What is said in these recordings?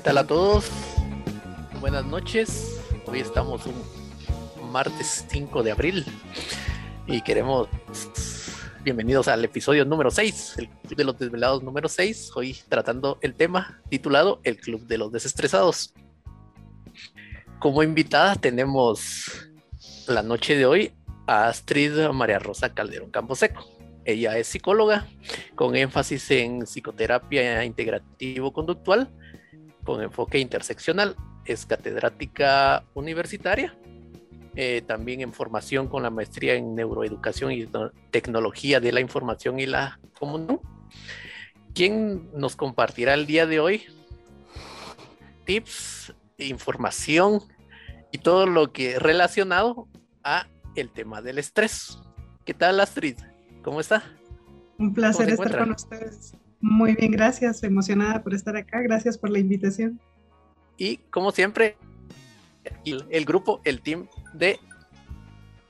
¿Qué tal a todos? Buenas noches. Hoy estamos un martes 5 de abril y queremos bienvenidos al episodio número 6, el Club de los Desvelados número 6. Hoy tratando el tema titulado El Club de los Desestresados. Como invitada tenemos la noche de hoy a Astrid María Rosa Calderón Camposeco. Ella es psicóloga con énfasis en psicoterapia integrativo-conductual con enfoque interseccional. Es catedrática universitaria, eh, también en formación con la maestría en neuroeducación y tecnología de la información y la comunicación. ¿Quién nos compartirá el día de hoy tips, información y todo lo que relacionado a el tema del estrés? ¿Qué tal Astrid? ¿Cómo está? Un placer estar con ustedes. Muy bien, gracias. Emocionada por estar acá. Gracias por la invitación. Y como siempre, el, grupo, el team de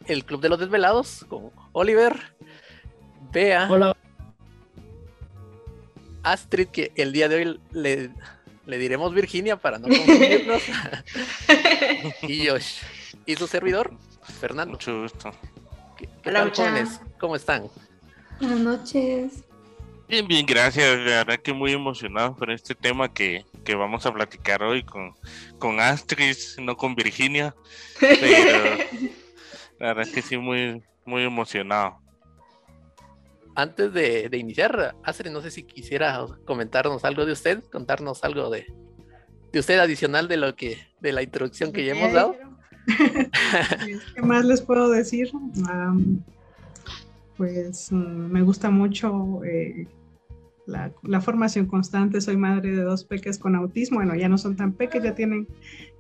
el Club de los Desvelados con Oliver, Bea, Hola. Astrid, que el día de hoy le, le diremos Virginia para no confundirnos, y Josh, y su servidor, Fernando. Mucho gusto. Hola, jóvenes? ¿Cómo están? Buenas noches. Bien, bien, gracias. La verdad que muy emocionado por este tema que, que vamos a platicar hoy con, con Astrid, no con Virginia. Pero la verdad que sí, muy, muy emocionado. Antes de, de, iniciar, Astrid, no sé si quisiera comentarnos algo de usted, contarnos algo de, de usted adicional de lo que, de la introducción que ya hemos dado. ¿Qué más les puedo decir? Um, pues mm, me gusta mucho eh, la, formación constante. Soy madre de dos peques con autismo. Bueno, ya no son tan peques, ya tienen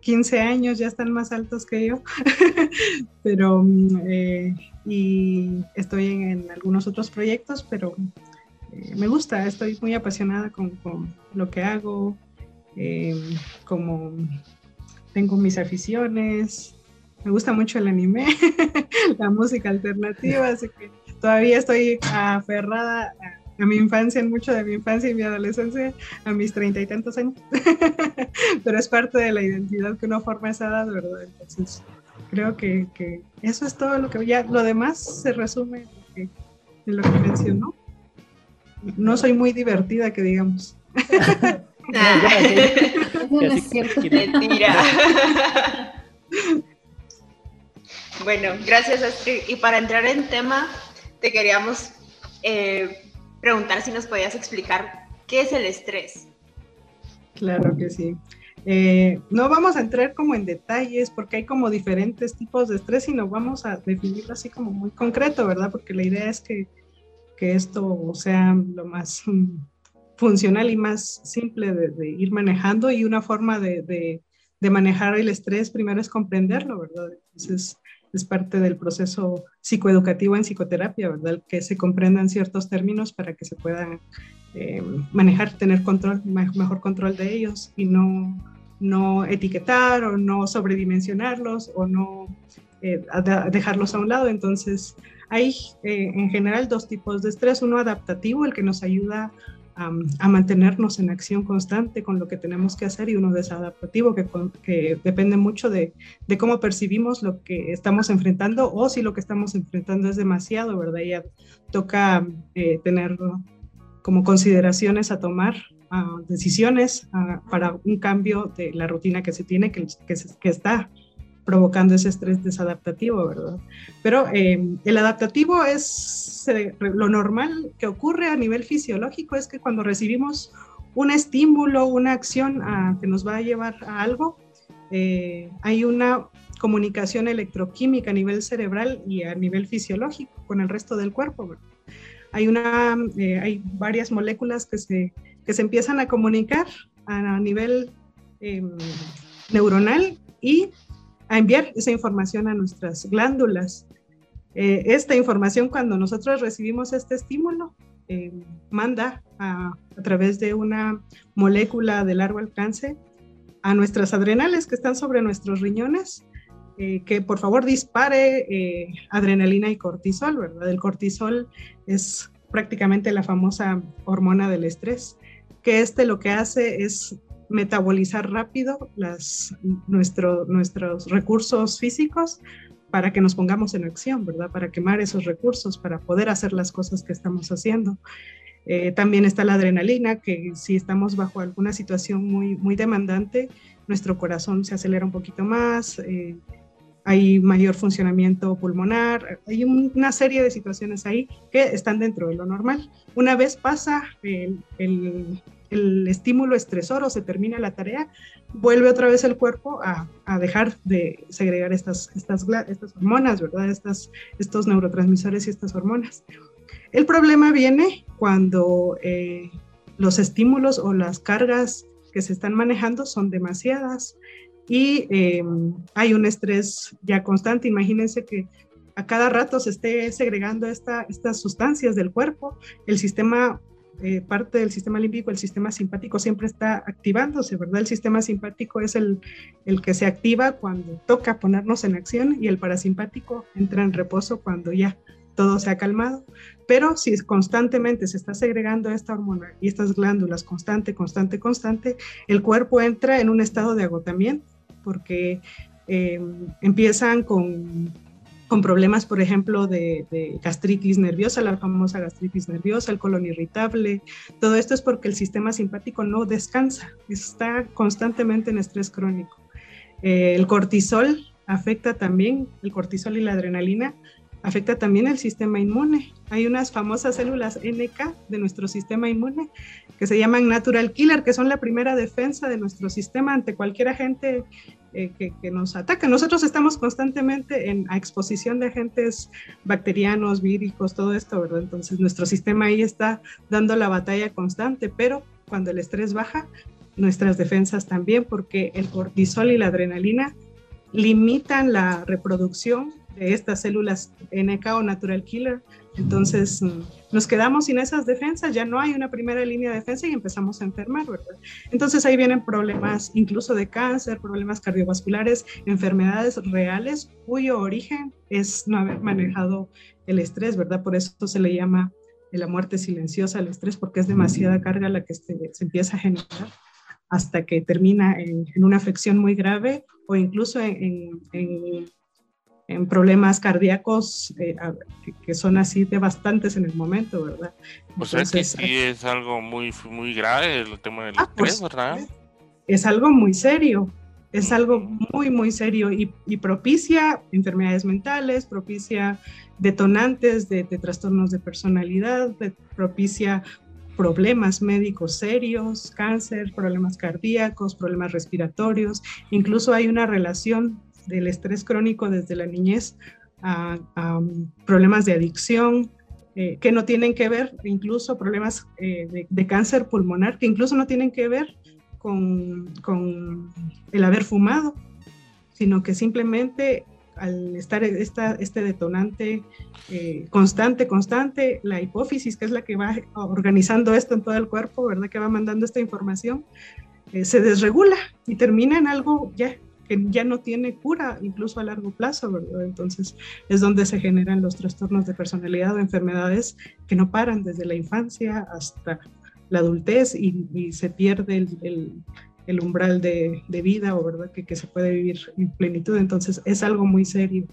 15 años, ya están más altos que yo. pero, eh, y estoy en, algunos otros proyectos, pero eh, me gusta, estoy muy apasionada con, con lo que hago, eh, como tengo mis aficiones. Me gusta mucho el anime, la música alternativa, así que todavía estoy aferrada a, a, mi infancia, en mucho de mi infancia y mi adolescencia, a mis treinta y tantos años. Pero es parte de la identidad que uno forma a esa edad, ¿verdad? Entonces, creo que, que, eso es todo lo que ya, lo demás se resume en lo que, en lo que mencionó. No soy muy divertida, que digamos. no, es cierto. Mentira. bueno, gracias Astrid. Y para entrar en tema, te queríamos eh, preguntar si nos podías explicar qué es el estrés. Claro que sí. Eh, no vamos a entrar como en detalles porque hay como diferentes tipos de estrés nos vamos a definirlo así como muy concreto, ¿verdad? Porque la idea es que, que esto sea lo más um, funcional y más simple de, de, ir manejando y una forma de, de, de manejar el estrés primero es comprenderlo, ¿verdad? Entonces, es parte del proceso psicoeducativo en psicoterapia, ¿verdad? Que se comprendan ciertos términos para que se puedan eh, manejar, tener control, mejor control de ellos y no, no etiquetar o no sobredimensionarlos o no eh, dejarlos a un lado. Entonces, hay eh, en general dos tipos de estrés, uno adaptativo, el que nos ayuda a, mantenernos en acción constante con lo que tenemos que hacer y uno desadaptativo que, que depende mucho de, de, cómo percibimos lo que estamos enfrentando o si lo que estamos enfrentando es demasiado, ¿verdad? Ya toca eh, tener como consideraciones a tomar uh, decisiones uh, para un cambio de la rutina que se tiene, que, que, que está provocando ese estrés desadaptativo, ¿verdad? Pero eh, el adaptativo es eh, lo normal que ocurre a nivel fisiológico, es que cuando recibimos un estímulo, una acción a, que nos va a llevar a algo, eh, hay una comunicación electroquímica a nivel cerebral y a nivel fisiológico con el resto del cuerpo. Hay, una, eh, hay varias moléculas que se, que se empiezan a comunicar a, a nivel neuronal y a enviar esa información a nuestras glándulas. Eh, esta información, cuando nosotros recibimos este estímulo, eh, manda a, través de una molécula de largo alcance a nuestras adrenales que están sobre nuestros riñones, eh, que por favor dispare adrenalina y cortisol, ¿verdad? El cortisol es prácticamente la famosa hormona del estrés, que este lo que hace es metabolizar rápido las, nuestro, nuestros recursos físicos para que nos pongamos en acción, ¿verdad? Para quemar esos recursos, para poder hacer las cosas que estamos haciendo. Eh, también está la adrenalina, que si estamos bajo alguna situación muy, muy demandante, nuestro corazón se acelera un poquito más, eh, hay mayor funcionamiento pulmonar, hay una serie de situaciones ahí que están dentro de lo normal. Una vez pasa el, el estímulo estresor o se termina la tarea, vuelve otra vez el cuerpo a, dejar de segregar estas, estas, estas hormonas, ¿verdad? Estas, estos neurotransmisores y estas hormonas. El problema viene cuando eh, los estímulos o las cargas que se están manejando son demasiadas y eh, hay un estrés ya constante. Imagínense que a cada rato se esté segregando esta, estas sustancias del cuerpo, el sistema, eh, parte del sistema límbico, el sistema simpático siempre está activándose, ¿verdad? El sistema simpático es el, el que se activa cuando toca ponernos en acción y el parasimpático entra en reposo cuando ya todo se ha calmado, pero si constantemente se está segregando esta hormona y estas glándulas constante, constante, constante, el cuerpo entra en un estado de agotamiento porque em, empiezan con, con, problemas, por ejemplo, de, de, gastritis nerviosa, la famosa gastritis nerviosa, el colon irritable. Todo esto es porque el sistema simpático no descansa, está constantemente en estrés crónico. Eh, el cortisol afecta también, el cortisol y la adrenalina afecta también el sistema inmune. Hay unas famosas células NK de nuestro sistema inmune que se llaman natural killer, que son la primera defensa de nuestro sistema ante cualquier agente eh, que, nos ataca. Nosotros estamos constantemente en exposición de agentes bacterianos, víricos, todo esto, ¿verdad? Entonces nuestro sistema ahí está dando la batalla constante, pero cuando el estrés baja, nuestras defensas también, porque el cortisol y la adrenalina limitan la reproducción de estas células NK o natural killer. Entonces mm, nos quedamos sin esas defensas, ya no hay una primera línea de defensa y empezamos a enfermar, ¿verdad? Entonces ahí vienen problemas incluso de cáncer, problemas cardiovasculares, enfermedades reales cuyo origen es no haber manejado el estrés, ¿verdad? Por eso se le llama la muerte silenciosa al estrés, porque es demasiada carga la que se, empieza a generar hasta que termina en, una afección muy grave o incluso en problemas cardíacos eh, que, son así devastantes en el momento, ¿verdad? O sea que sí es algo muy, muy grave el tema del ah, estrés, pues, ¿verdad? Es algo muy serio, es algo muy, muy serio y, propicia enfermedades mentales, propicia detonantes de, trastornos de personalidad, propicia problemas médicos serios, cáncer, problemas cardíacos, problemas respiratorios, incluso hay una relación del estrés crónico desde la niñez a, um, problemas de adicción, eh, que no tienen que ver, incluso problemas eh, de, cáncer pulmonar, que incluso no tienen que ver con, con el haber fumado, sino que simplemente al estar esta, este detonante eh, constante, constante, la hipófisis, que es la que va organizando esto en todo el cuerpo, ¿verdad? Que va mandando esta información, se desregula y termina en algo ya que ya no tiene cura, incluso a largo plazo, ¿verdad? Entonces es donde se generan los trastornos de personalidad o enfermedades que no paran desde la infancia hasta la adultez y, se pierde el, umbral de, vida o verdad que, se puede vivir en plenitud. Entonces es algo muy serio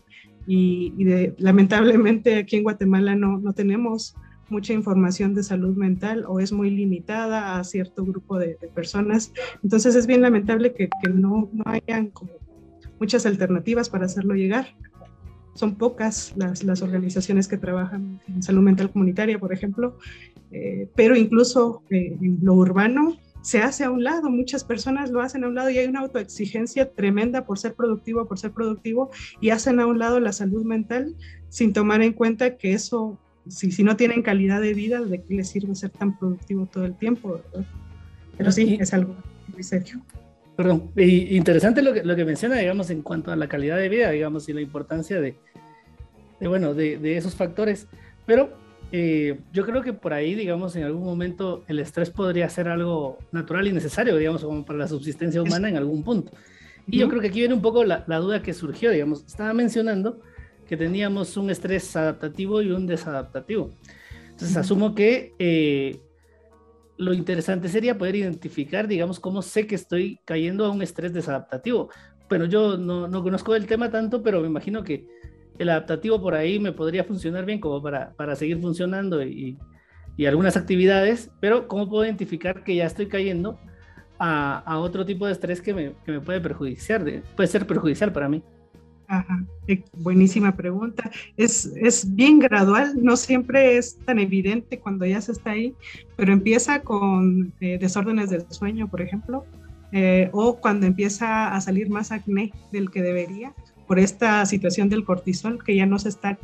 y, y lamentablemente aquí en Guatemala no, no tenemos mucha información de salud mental o es muy limitada a cierto grupo de, personas. Entonces es bien lamentable que, que no, no, hayan como muchas alternativas para hacerlo llegar. Son pocas las, las organizaciones que trabajan en salud mental comunitaria, por ejemplo, eh, pero incluso eh, en lo urbano se hace a un lado, muchas personas lo hacen a un lado y hay una autoexigencia tremenda por ser productivo, por ser productivo y hacen a un lado la salud mental sin tomar en cuenta que eso si, si no tienen calidad de vida, ¿de qué les sirve ser tan productivo todo el tiempo? Pero sí, es algo muy serio. Perdón, y interesante lo que, lo que menciona, digamos, en cuanto a la calidad de vida, digamos, y la importancia de, de bueno, de, de, esos factores. Pero eh, yo creo que por ahí, digamos, en algún momento el estrés podría ser algo natural y necesario, digamos, como para la subsistencia humana en algún punto. Y yo creo que aquí viene un poco la, la duda que surgió, digamos, estaba mencionando que teníamos un estrés adaptativo y un desadaptativo. Entonces asumo que eh, lo interesante sería poder identificar, digamos, cómo sé que estoy cayendo a un estrés desadaptativo. Bueno, yo no, no conozco el tema tanto, pero me imagino que el adaptativo por ahí me podría funcionar bien como para, para seguir funcionando y, y, algunas actividades, pero ¿cómo puedo identificar que ya estoy cayendo a, a otro tipo de estrés que me, que me puede perjudiciar, puede ser perjudicial para mí? Ajá, buenísima pregunta. Es, es, bien gradual, no siempre es tan evidente cuando ya se está ahí, pero empieza con eh, desórdenes del sueño, por ejemplo, eh, o cuando empieza a salir más acné del que debería, por esta situación del cortisol que ya no se está,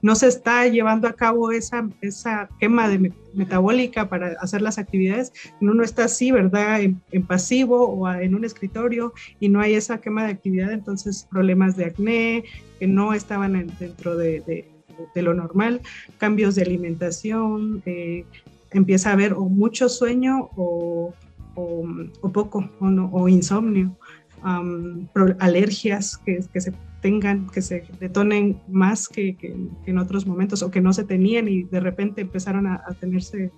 no se está llevando a cabo esa, esa quema de metabólica para hacer las actividades. Uno está así, ¿verdad? En, pasivo o en un escritorio y no hay esa quema de actividad, entonces problemas de acné que no estaban dentro de, de, lo normal, cambios de alimentación, eh, empieza a haber o mucho sueño o, o, poco o, no, o insomnio alergias que, que, se tengan, que se detonen más que, que, en otros momentos o que no se tenían y de repente empezaron a, tenerse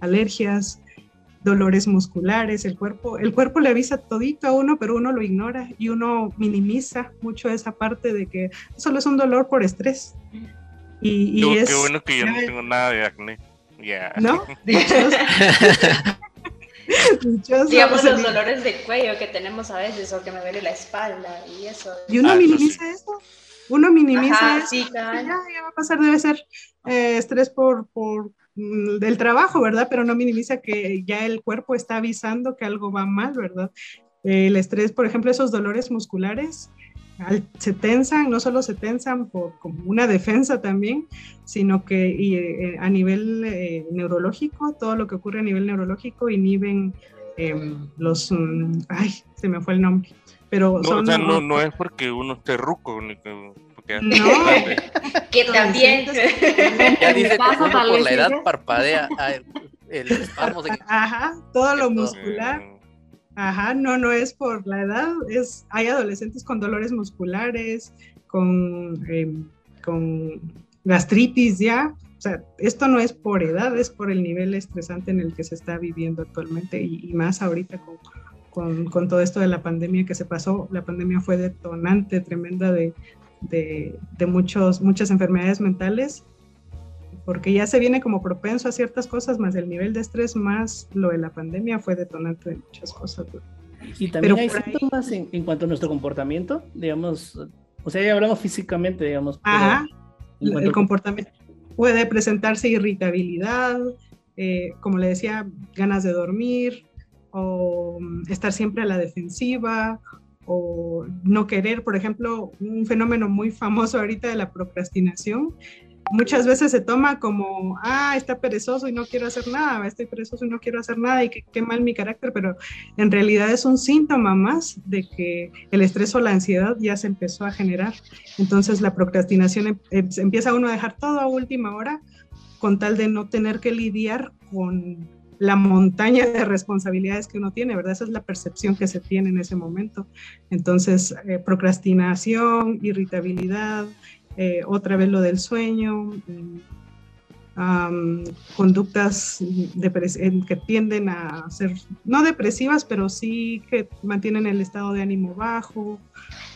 alergias, dolores musculares, el cuerpo, el cuerpo le avisa todito a uno, pero uno lo ignora y uno minimiza mucho esa parte de que solo es un dolor por estrés. Y, y es, qué bueno que yo no tengo nada de acné. Yeah. ¿No? Digamos los dolores de cuello que tenemos a veces o que me duele la espalda y eso. Y uno ah, minimiza eso. Uno minimiza eso. ya, ya, va a pasar, debe ser eh, estrés por, por mm, del trabajo, ¿verdad? Pero no minimiza que ya el cuerpo está avisando que algo va mal, ¿verdad? El estrés, por ejemplo, esos dolores musculares, se tensan, no solo se tensan por como una defensa también, sino que eh, a nivel eh, neurológico, todo lo que ocurre a nivel neurológico inhiben em, los, mm, ay, se me fue el nombre, pero no, o sea, no, no es porque uno esté ruco, porque no. que también. ya dice que por la edad parpadea ah, el espasmo Ajá, todo lo muscular Ajá, no, no es por la edad, es, hay adolescentes con dolores musculares, con, em, con gastritis ya, o sea, esto no es por edad, es por el nivel estresante en el que se está viviendo actualmente y, más ahorita con, con, todo esto de la pandemia que se pasó. La pandemia fue detonante tremenda de, de, de muchos, muchas enfermedades mentales porque ya se viene como propenso a ciertas cosas, más el nivel de estrés, más lo de la pandemia fue detonante de muchas cosas. Y también hay síntomas en, cuanto a nuestro comportamiento, digamos, o sea, ya hablamos físicamente, digamos. Ajá, el, comportamiento puede presentarse irritabilidad, eh, como le decía, ganas de dormir, o mm, estar siempre a la defensiva, o no querer, por ejemplo, un fenómeno muy famoso ahorita de la procrastinación muchas veces se toma como, ah, está perezoso y no quiero hacer nada, estoy perezoso y no quiero hacer nada y qué, mal mi carácter, pero en realidad es un síntoma más de que el estrés o la ansiedad ya se empezó a generar. Entonces la procrastinación em, em, empieza uno a dejar todo a última hora con tal de no tener que lidiar con la montaña de responsabilidades que uno tiene, ¿verdad? Esa es la percepción que se tiene en ese momento. Entonces, eh, procrastinación, irritabilidad, eh, otra vez lo del sueño, mm, conductas que tienden a ser, no depresivas, pero sí que mantienen el estado de ánimo bajo,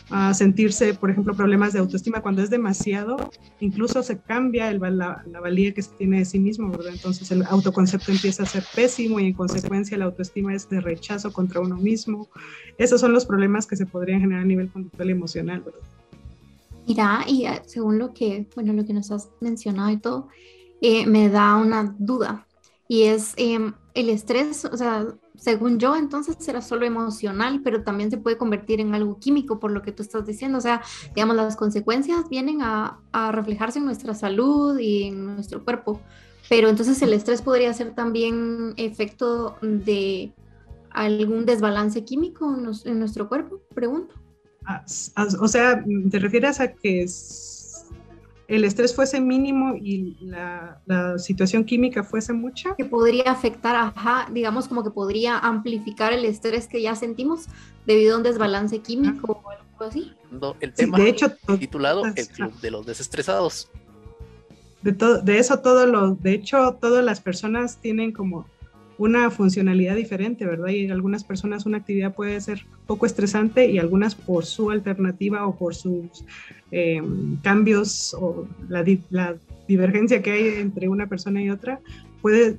a sentirse, por ejemplo, problemas de autoestima cuando es demasiado, incluso se cambia el, la, la, valía que se tiene de sí mismo, ¿verdad? Entonces el autoconcepto empieza a ser pésimo y en consecuencia la autoestima es de rechazo contra uno mismo. Esos son los problemas que se podrían generar a nivel conductual y emocional, ¿verdad? Mira, y eh, según lo que, bueno, lo que nos has mencionado y todo, eh, me da una duda. Y es em, el estrés, o sea, según yo, entonces será solo emocional, pero también se puede convertir en algo químico, por lo que tú estás diciendo. O sea, digamos, las consecuencias vienen a, a reflejarse en nuestra salud y en nuestro cuerpo. Pero entonces el estrés podría ser también efecto de algún desbalance químico en nuestro cuerpo, pregunto o sea, ¿te refieres a que el estrés fuese mínimo y la, situación química fuese mucha? Que podría afectar, ajá, digamos como que podría amplificar el estrés que ya sentimos debido a un desbalance químico o algo así. el tema de hecho, titulado El Club de los Desestresados. De, todo, de eso todo lo, de hecho, todas las personas tienen como una funcionalidad diferente, ¿verdad? Y algunas personas una actividad puede ser poco estresante y algunas por su alternativa o por sus eh, cambios o la, divergencia que hay entre una persona y otra, puede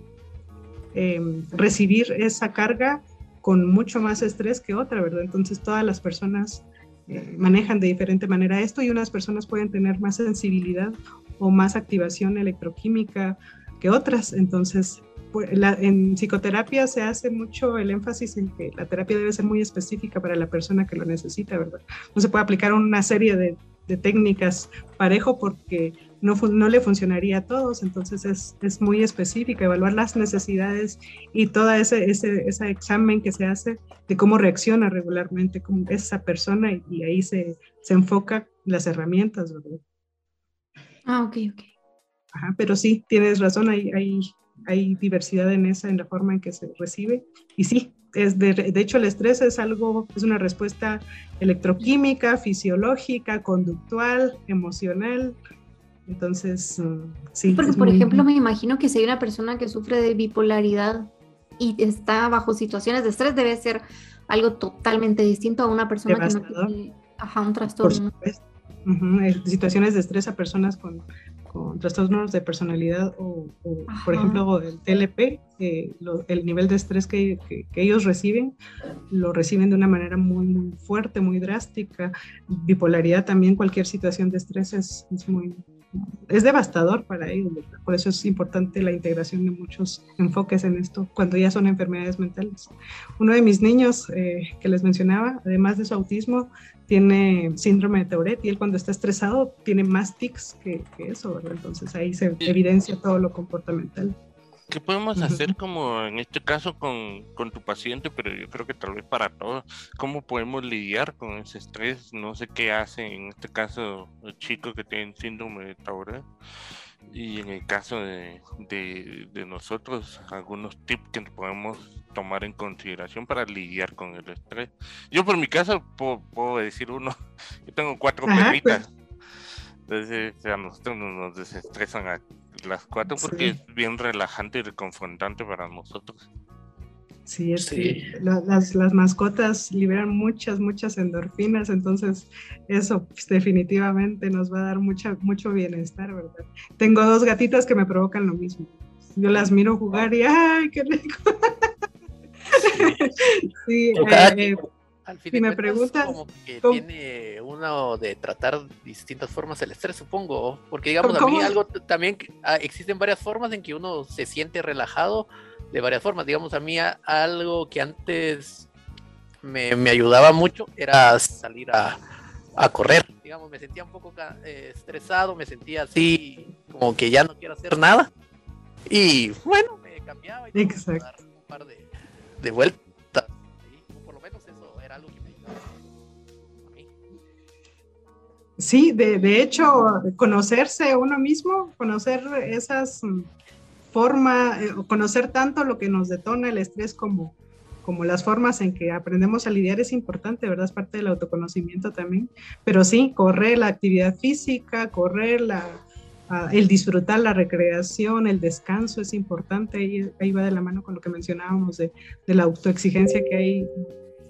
eh, recibir esa carga con mucho más estrés que otra, ¿verdad? Entonces todas las personas eh, manejan de diferente manera esto y unas personas pueden tener más sensibilidad o más activación electroquímica que otras. Entonces, pues, en psicoterapia se hace mucho el énfasis en que la terapia debe ser muy específica para la persona que lo necesita, ¿verdad? No se puede aplicar una serie de, técnicas parejo porque no, no le funcionaría a todos, entonces es, es muy específica, evaluar las necesidades y todo ese, ese, ese, examen que se hace de cómo reacciona regularmente como esa persona y, ahí se, se enfoca las herramientas, ¿verdad? Ah, ok, ok. Ajá, pero sí, tienes razón, hay, hay, hay diversidad en esa, en la forma en que se recibe. Y sí, es de, de, hecho el estrés es algo, es una respuesta electroquímica, fisiológica, conductual, emocional. Entonces, sí. Porque, por ejemplo, me imagino que si hay una persona que sufre de bipolaridad y está bajo situaciones de estrés, debe ser algo totalmente distinto a una persona que no tiene ajá, un trastorno. Situaciones de estrés a personas con trastornos de personalidad o, por ejemplo, el TLP, eh, el nivel de estrés que, ellos reciben, lo reciben de una manera muy, muy fuerte, muy drástica. Bipolaridad también, cualquier situación de estrés es, es muy, es devastador para ellos. Por eso es importante la integración de muchos enfoques en esto cuando ya son enfermedades mentales. Uno de mis niños eh, que les mencionaba, además de su autismo, tiene síndrome de Tourette y él cuando está estresado tiene más tics que, eso, ¿verdad? Entonces ahí se evidencia todo lo comportamental. ¿Qué podemos hacer como en este caso con, con, tu paciente, pero yo creo que tal vez para todos? ¿Cómo podemos lidiar con ese estrés? No sé qué hace en este caso el chico que tiene síndrome de Tourette y en el caso de, de, nosotros, algunos tips que podemos tomar en consideración para lidiar con el estrés. Yo por mi caso puedo, decir uno, yo tengo cuatro perritas, pues. entonces a nosotros nos desestresan a las cuatro porque es bien relajante y reconfrontante para nosotros. Sí, es las, las, mascotas liberan muchas, muchas endorfinas, entonces eso pues, definitivamente nos va a dar mucha, mucho bienestar, ¿verdad? Tengo dos gatitas que me provocan lo mismo. Yo las miro jugar y ¡ay, qué rico! Sí, eh, eh, al fin me preguntas como que tiene uno de tratar distintas formas el estrés, supongo, porque digamos a mí algo también ah, existen varias formas en que uno se siente relajado de varias formas. Digamos, a mí algo que antes me, ayudaba mucho era salir a, correr. Digamos, me sentía un poco eh, estresado, me sentía así, como que ya no quiero hacer nada. Y bueno, me cambiaba y dar un par de, vueltas. Sí, de, de hecho, conocerse uno mismo, conocer esas forma, eh, conocer tanto lo que nos detona el estrés como, como las formas en que aprendemos a lidiar es importante, ¿verdad? Es parte del autoconocimiento también. Pero sí, correr la actividad física, correr la, el disfrutar la recreación, el descanso es importante. Y ahí va de la mano con lo que mencionábamos de, de la autoexigencia que hay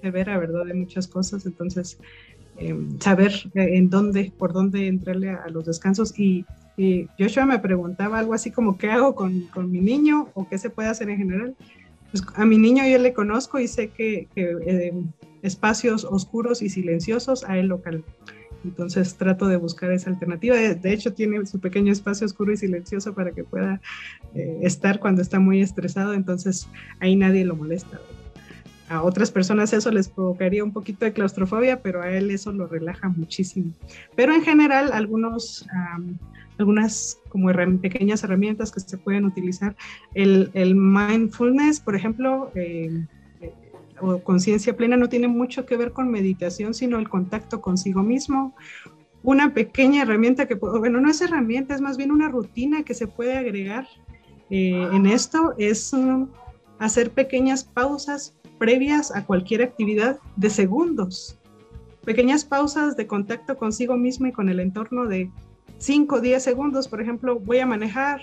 severa, ¿verdad? De muchas cosas. Entonces, em, saber eh, en dónde, por dónde entrarle a, a los descansos y y Joshua me preguntaba algo así como, ¿qué hago con, con mi niño o qué se puede hacer en general? Pues a mi niño yo le conozco y sé que, que eh, espacios oscuros y silenciosos a él local. Entonces trato de buscar esa alternativa. De, hecho, tiene su pequeño espacio oscuro y silencioso para que pueda eh, estar cuando está muy estresado. Entonces ahí nadie lo molesta. A otras personas eso les provocaría un poquito de claustrofobia, pero a él eso lo relaja muchísimo. Pero en general, algunos algunas como pequeñas herramientas que se pueden utilizar. El, el mindfulness, por ejemplo, eh, eh, o conciencia plena no tiene mucho que ver con meditación, sino el contacto consigo mismo. Una pequeña herramienta que, bueno, no es herramienta, es más bien una rutina que se puede agregar eh, en esto, es um, hacer pequeñas pausas previas a cualquier actividad de segundos. Pequeñas pausas de contacto consigo mismo y con el entorno de 5 o 10 segundos, por ejemplo, voy a manejar,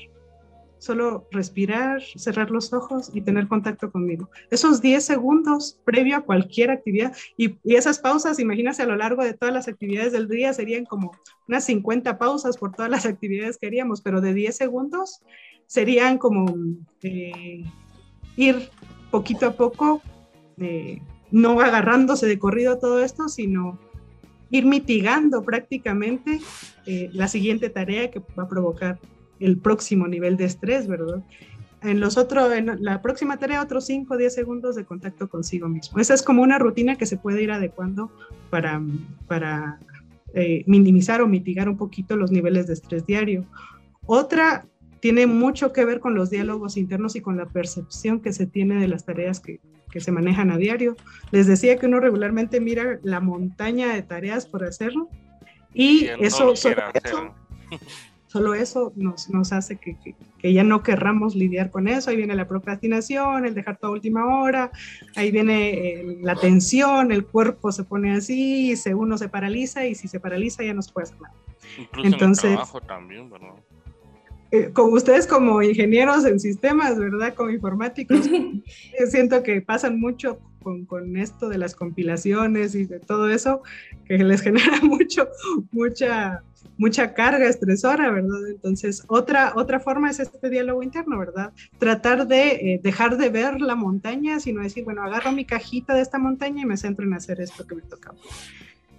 solo respirar, cerrar los ojos y tener contacto conmigo. Esos 10 segundos previo a cualquier actividad y, esas pausas, imagínate a lo largo de todas las actividades del día, serían como unas 50 pausas por todas las actividades que haríamos, pero de 10 segundos serían como eh, ir poquito a poco, no agarrándose de corrido todo esto, sino ir mitigando prácticamente eh, la siguiente tarea que va a provocar el próximo nivel de estrés, ¿verdad? En los otros, en la próxima tarea, otros 5 o 10 segundos de contacto consigo mismo. Esa es como una rutina que se puede ir adecuando para, para eh, minimizar o mitigar un poquito los niveles de estrés diario. Otra tiene mucho que ver con los diálogos internos y con la percepción que se tiene de las tareas que, que se manejan a diario. Les decía que uno regularmente mira la montaña de tareas por hacerlo y eso, solo eso, solo eso nos, nos hace que, que, ya no querramos lidiar con eso. Ahí viene la procrastinación, el dejar toda última hora, ahí viene eh, la tensión, el cuerpo se pone así, y se, uno se paraliza y si se paraliza ya no se puede hacer nada. Incluso Entonces, en el trabajo también, ¿verdad? Eh, con ustedes como ingenieros en sistemas, ¿verdad? Como informáticos, siento que pasan mucho con, con, esto de las compilaciones y de todo eso, que les genera mucho, mucha, mucha carga estresora, ¿verdad? Entonces, otra, otra forma es este diálogo interno, ¿verdad? Tratar de eh, dejar de ver la montaña, sino decir, bueno, agarro mi cajita de esta montaña y me centro en hacer esto que me tocaba.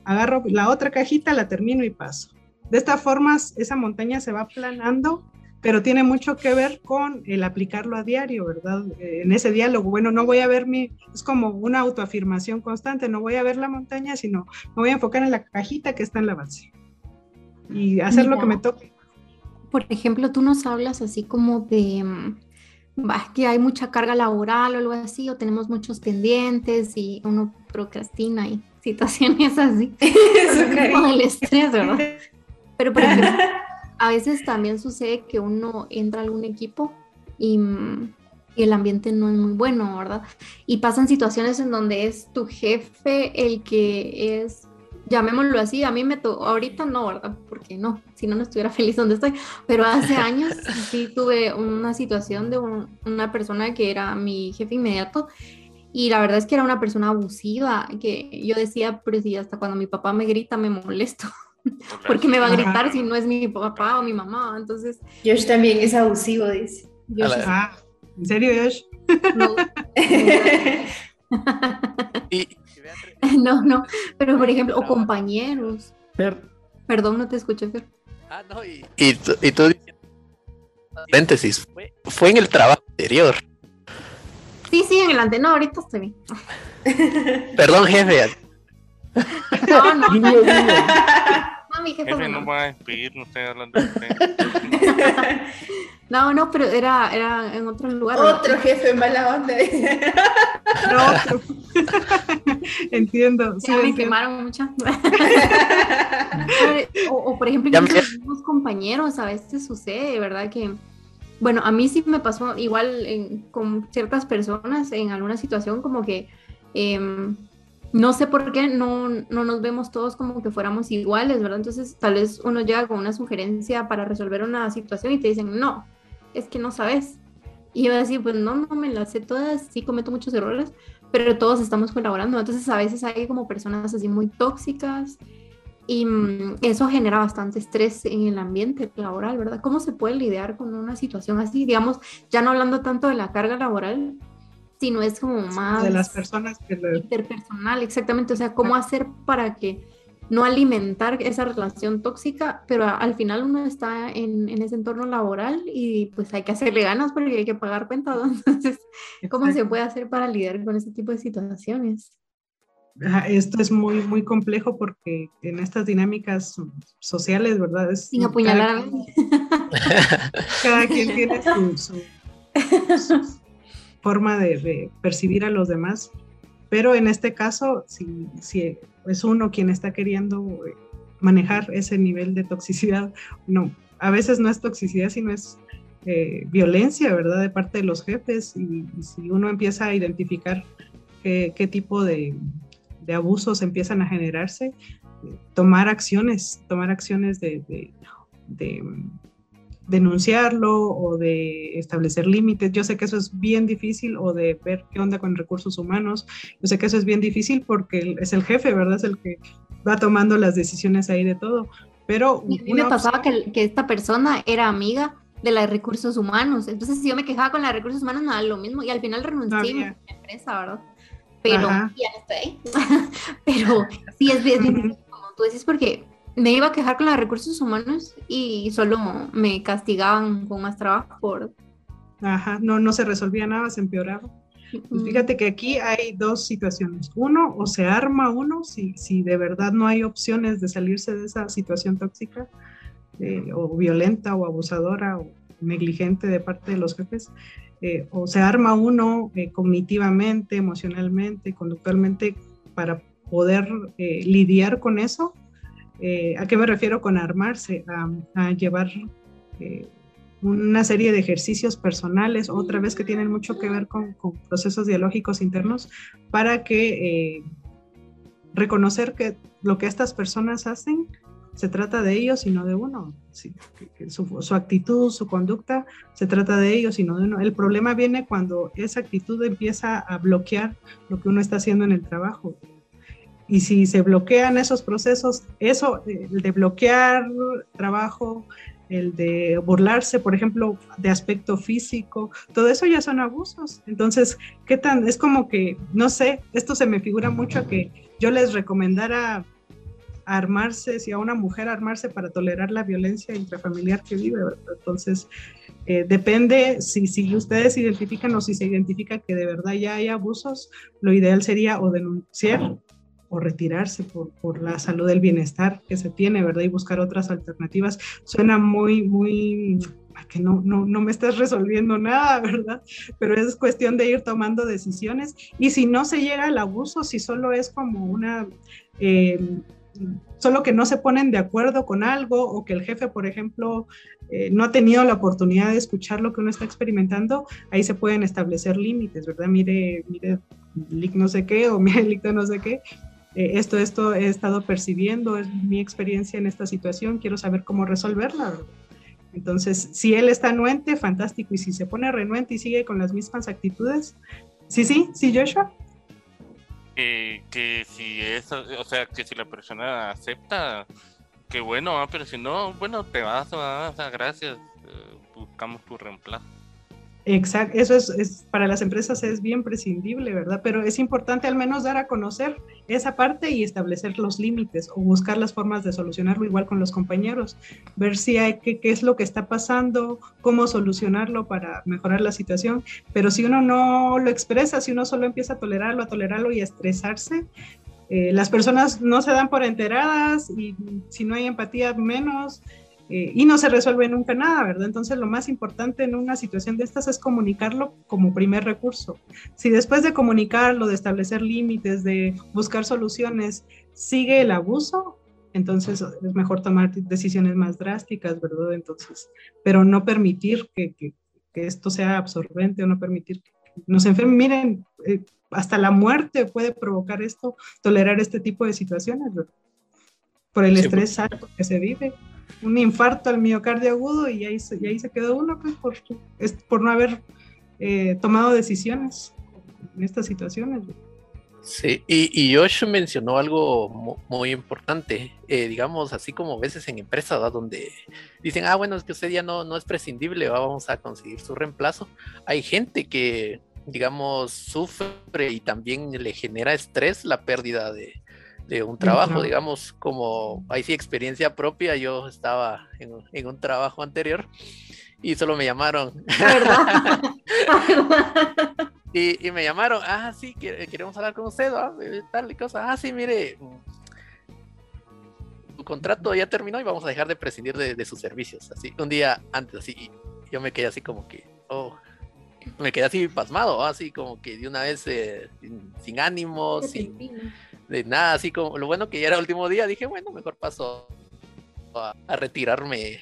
Agarro la otra cajita, la termino y paso. De esta forma, esa montaña se va aplanando pero tiene mucho que ver con el aplicarlo a diario, ¿verdad? Eh, en ese diálogo, bueno, no voy a ver mi, es como una autoafirmación constante, no voy a ver la montaña, sino me voy a enfocar en la cajita que está en la base y hacer lo que me toque. Por ejemplo, tú nos hablas así como de mm, que hay mucha carga laboral o algo así, o tenemos muchos pendientes y uno procrastina y situaciones así. Eso, el estrés, ¿verdad? Pero por ejemplo, a veces también sucede que uno entra a algún equipo y, el ambiente no es muy bueno, ¿verdad? Y pasan situaciones en donde es tu jefe el que es, llamémoslo así, a mí me tocó, ahorita no, ¿verdad? Porque no, si no, no estuviera feliz donde estoy, pero hace años sí tuve una situación de una persona que era mi jefe inmediato y la verdad es que era una persona abusiva, que yo decía, pero si hasta cuando mi papá me grita me molesto. porque me va a gritar si no es mi papá o mi mamá. Entonces. Josh también es abusivo, dice. ah, ¿en serio, Josh? No. no, no, pero por ejemplo, o compañeros. Perdón, no te escuché, Fer. Ah, no, y, y, tú, y tú paréntesis, fue, fue en el trabajo anterior. Sí, sí, en el anterior, no, ahorita estoy bien. Perdón, jefe. No, no. No, mi jefe, jefe no va a despedir, no estoy hablando de usted. No, no, pero era, era en otro lugar. Otro jefe mala onda. otro. entiendo. Sí, me quemaron mucho. o, o, por ejemplo, los compañeros a veces sucede, ¿verdad? Que, bueno, a mí sí me pasó igual con ciertas personas en alguna situación como que... Eh, no sé por qué no, no nos vemos todos como que fuéramos iguales, ¿verdad? Entonces tal vez uno llega con una sugerencia para resolver una situación y te dicen, no, es que no sabes. Y yo decir, pues no, no me las sé todas, sí cometo muchos errores, pero todos estamos colaborando. Entonces a veces hay como personas así muy tóxicas y mm, eso genera bastante estrés en el ambiente laboral, ¿verdad? ¿Cómo se puede lidiar con una situación así? Digamos, ya no hablando tanto de la carga laboral, sino es como más... De las personas que... Interpersonal, exactamente. O sea, cómo hacer para que no alimentar esa relación tóxica, pero al final uno está en, ese entorno laboral y pues hay que hacerle ganas porque hay que pagar cuentas. Entonces, ¿cómo se puede hacer para lidiar con ese tipo de situaciones? Esto es muy, muy complejo porque en estas dinámicas sociales, ¿verdad? Sin apuñalar cada, quien tiene su forma de, percibir a los demás, pero en este caso, si, es uno quien está queriendo eh, manejar ese nivel de toxicidad, no, a veces no es toxicidad, sino es eh, violencia, ¿verdad?, de parte de los jefes, y, si uno empieza a identificar qué, tipo de, abusos empiezan a generarse, tomar acciones, tomar acciones de denunciarlo o de establecer límites. Yo sé que eso es bien difícil o de ver qué onda con recursos humanos. Yo sé que eso es bien difícil porque es el jefe, ¿verdad? Es el que va tomando las decisiones ahí de todo. Pero a mí me pasaba que, que, esta persona era amiga de la de recursos humanos. Entonces, si yo me quejaba con la de recursos humanos, no era lo mismo. Y al final renuncié a la empresa, ¿verdad? Pero ya no estoy. Pero sí es bien difícil, como tú decís, porque me iba a quejar con los recursos humanos y solo me castigaban con más trabajo por... Ajá, no, no se resolvía nada, se empeoraba. Pues fíjate que aquí hay dos situaciones. Uno, o se arma uno si, si de verdad no hay opciones de salirse de esa situación tóxica eh, o violenta o abusadora o negligente de parte de los jefes. Eh, o se arma uno eh, cognitivamente, emocionalmente, conductualmente para poder lidiar con eso eh, ¿A qué me refiero con armarse? A, llevar eh, una serie de ejercicios personales, otra vez que tienen mucho que ver con, procesos dialógicos internos, para que eh, reconocer que lo que estas personas hacen se trata de ellos y no de uno. su, su, actitud, su conducta, se trata de ellos y no de uno. El problema viene cuando esa actitud empieza a bloquear lo que uno está haciendo en el trabajo. Y si se bloquean esos procesos, eso, el de bloquear trabajo, el de burlarse, por ejemplo, de aspecto físico, todo eso ya son abusos. Entonces, ¿qué tan? Es como que, no sé, esto se me figura mucho que yo les recomendara armarse, si a una mujer armarse para tolerar la violencia intrafamiliar que vive. Entonces, eh, depende si, si ustedes identifican o si se identifica que de verdad ya hay abusos, lo ideal sería o denunciar o retirarse por, por, la salud del bienestar que se tiene, ¿verdad? Y buscar otras alternativas. Suena muy, muy, que no, no, no me estás resolviendo nada, ¿verdad? Pero es cuestión de ir tomando decisiones. Y si no se llega al abuso, si solo es como una... Eh, solo que no se ponen de acuerdo con algo o que el jefe, por ejemplo, eh, no ha tenido la oportunidad de escuchar lo que uno está experimentando, ahí se pueden establecer límites, ¿verdad? Mire, mire, LIC no sé qué o mire, LIC no sé qué, eh, esto, esto he estado percibiendo, es mi experiencia en esta situación, quiero saber cómo resolverla. Entonces, si él está anuente, fantástico, y si se pone renuente y sigue con las mismas actitudes, sí, sí, sí, Joshua. que si o sea, que si la persona acepta, que bueno, pero si no, bueno, te vas, gracias, eh, buscamos tu reemplazo. Exacto, eso es, para las empresas es bien prescindible, ¿verdad? Pero es importante al menos dar a conocer esa parte y establecer los límites o buscar las formas de solucionarlo igual con los compañeros, ver si hay qué, qué es lo que está pasando, cómo solucionarlo para mejorar la situación. Pero si uno no lo expresa, si uno solo empieza a tolerarlo, a tolerarlo y a estresarse, eh, las personas no se dan por enteradas y si no hay empatía menos. Eh, y no se resuelve nunca nada, ¿verdad? Entonces lo más importante en una situación de estas es comunicarlo como primer recurso. Si después de comunicarlo, de establecer límites, de buscar soluciones, sigue el abuso, entonces es mejor tomar decisiones más drásticas, ¿verdad? Entonces, pero no permitir que, que, esto sea absorbente o no permitir que nos enfermen. Miren, eh, hasta la muerte puede provocar esto, tolerar este tipo de situaciones, ¿verdad? Por el estrés alto que se vive un infarto al miocardio agudo y ahí, ahí se quedó uno, pues, por, por no haber eh, tomado decisiones en estas situaciones. Sí, y, y Josh mencionó algo muy importante, eh, digamos, así como veces en empresas donde dicen, ah, bueno, es que usted ya no, no es prescindible, vamos a conseguir su reemplazo. Hay gente que, digamos, sufre y también le genera estrés la pérdida de, de un trabajo, digamos, como ahí sí experiencia propia, yo estaba en, un trabajo anterior y solo me llamaron. y, me llamaron, ah, sí, queremos hablar con usted, tal y cosa, ah, sí, mire, tu contrato ya terminó y vamos a dejar de prescindir de, sus servicios, así, un día antes, así, yo me quedé así como que, oh, me quedé así pasmado, así como que de una vez eh, sin, ánimo, sin de nada, así como lo bueno que ya era el último día, dije, bueno, mejor paso a, retirarme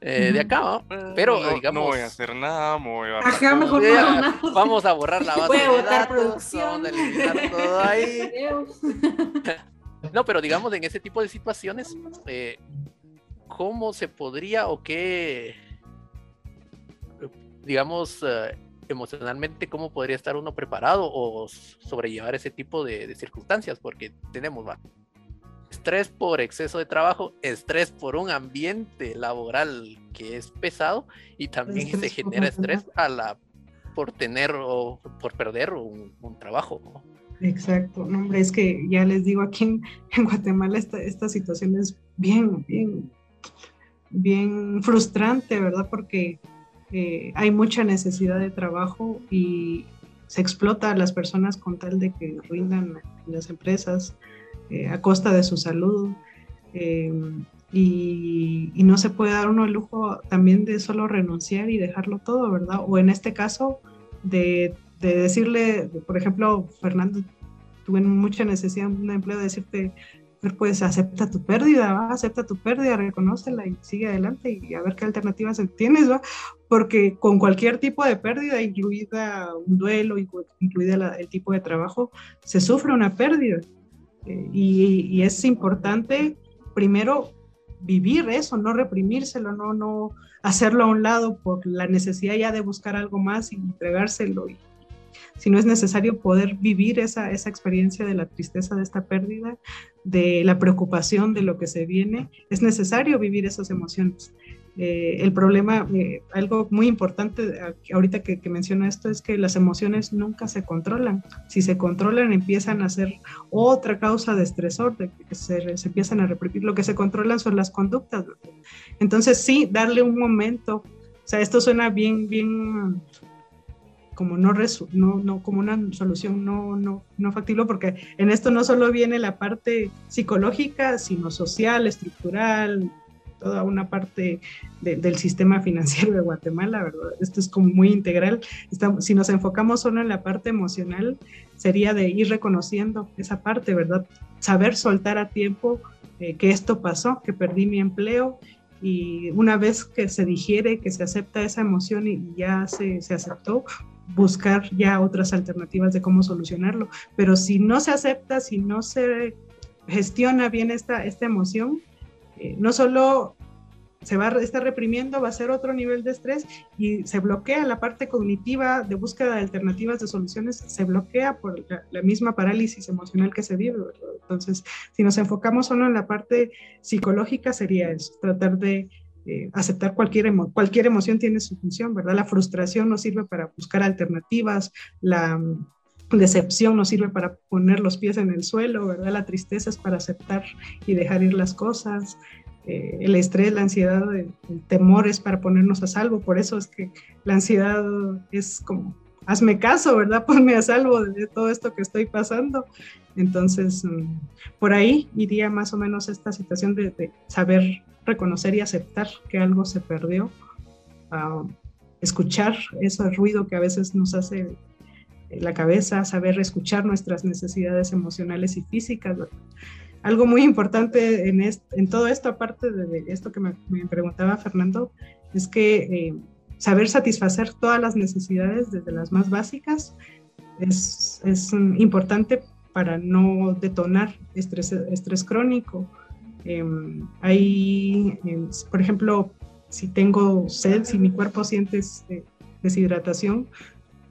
eh, de acá, ¿no? Pero no, digamos. No voy a hacer nada, me voy a Ajá, mejor no Vamos a borrar la base voy a de botar datos, producción. eliminar todo ahí. no, pero digamos en ese tipo de situaciones, eh, ¿cómo se podría o qué, digamos, eh, emocionalmente, ¿cómo podría estar uno preparado o sobrellevar ese tipo de, circunstancias? Porque tenemos estrés por exceso de trabajo, estrés por un ambiente laboral que es pesado y también se genera estrés a la por tener o por perder un, trabajo. Exacto, no, hombre, es que ya les digo, aquí en, Guatemala esta, esta situación es bien, bien, bien frustrante, ¿verdad? Porque eh, hay mucha necesidad de trabajo y se explota a las personas con tal de que rindan las empresas eh, a costa de su salud. Eh, y, no se puede dar uno el lujo también de solo renunciar y dejarlo todo, ¿verdad? O en este caso, de, de decirle, por ejemplo, Fernando, tuve mucha necesidad en un empleo de decirte, pues acepta tu pérdida, acepta tu pérdida, reconócela y sigue adelante y a ver qué alternativas tienes, ¿va? porque con cualquier tipo de pérdida, incluida un duelo, incluida el tipo de trabajo, se sufre una pérdida. Eh, y, es importante primero vivir eso, no reprimírselo, no, no hacerlo a un lado por la necesidad ya de buscar algo más y entregárselo si no es necesario poder vivir esa, esa experiencia de la tristeza de esta pérdida, de la preocupación de lo que se viene, es necesario vivir esas emociones. Eh, el problema, eh, algo muy importante ahorita que, que, menciono esto, es que las emociones nunca se controlan. Si se controlan, empiezan a ser otra causa de estresor, de que se, se empiezan a reprimir. Lo que se controlan son las conductas. Entonces, sí, darle un momento. O sea, esto suena bien, bien como no, no, no, como una solución no, no, no factible, porque en esto no solo viene la parte psicológica, sino social, estructural, toda una parte del sistema financiero de Guatemala, ¿verdad? Esto es como muy integral. si nos enfocamos solo en la parte emocional, sería de ir reconociendo esa parte, ¿verdad? Saber soltar a tiempo eh, que esto pasó, que perdí mi empleo y una vez que se digiere, que se acepta esa emoción y ya se, se aceptó, buscar ya otras alternativas de cómo solucionarlo. Pero si no se acepta, si no se gestiona bien esta, esta emoción, eh, no solo se va a estar reprimiendo, va a ser otro nivel de estrés y se bloquea la parte cognitiva de búsqueda de alternativas de soluciones, se bloquea por la, misma parálisis emocional que se vive. Entonces, si nos enfocamos solo en la parte psicológica, sería eso, tratar de eh, aceptar cualquier, cualquier emoción tiene su función, ¿verdad? La frustración nos sirve para buscar alternativas, la mm, decepción nos sirve para poner los pies en el suelo, ¿verdad? La tristeza es para aceptar y dejar ir las cosas, eh, el estrés, la ansiedad, el, temor es para ponernos a salvo, por eso es que la ansiedad es como, hazme caso, ¿verdad? Ponme a salvo de todo esto que estoy pasando. Entonces, mm, por ahí iría más o menos esta situación de, de saber reconocer y aceptar que algo se perdió, escuchar ese ruido que a veces nos hace la cabeza, saber escuchar nuestras necesidades emocionales y físicas. Algo muy importante en, en todo esto, aparte de, esto que me, preguntaba Fernando, es que eh, saber satisfacer todas las necesidades, desde las más básicas, es, es importante para no detonar estrés, estrés crónico Em, hay, em, por ejemplo, si tengo sed, si mi cuerpo siente este, deshidratación,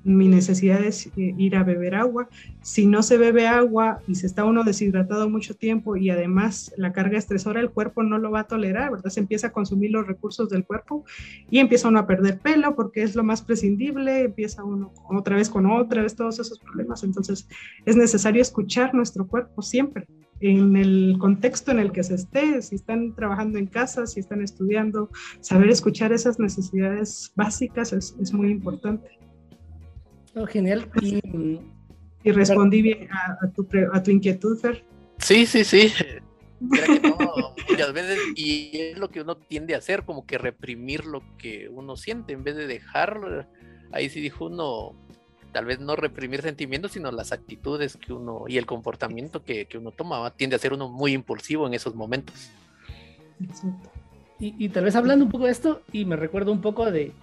mi necesidad es eh, ir a beber agua. Si no se bebe agua y se está uno deshidratado mucho tiempo y además la carga estresora, el cuerpo no lo va a tolerar, ¿verdad? Se empieza a consumir los recursos del cuerpo y empieza uno a perder pelo porque es lo más prescindible, empieza uno otra vez con otra vez todos esos problemas. Entonces es necesario escuchar nuestro cuerpo siempre en el contexto en el que se esté, si están trabajando en casa, si están estudiando, saber escuchar esas necesidades básicas es, es muy importante. Oh, genial. Y, y respondí bien a, tu, a tu inquietud, Fer. Sí, sí, sí. muchas veces, y es lo que uno tiende a hacer, como que reprimir lo que uno siente, en vez de dejar, ahí sí dijo uno, tal vez no reprimir sentimientos, sino las actitudes que uno y el comportamiento que, uno toma, tiende a ser uno muy impulsivo en esos momentos. Y, tal vez hablando un poco de esto, y me recuerdo un poco de,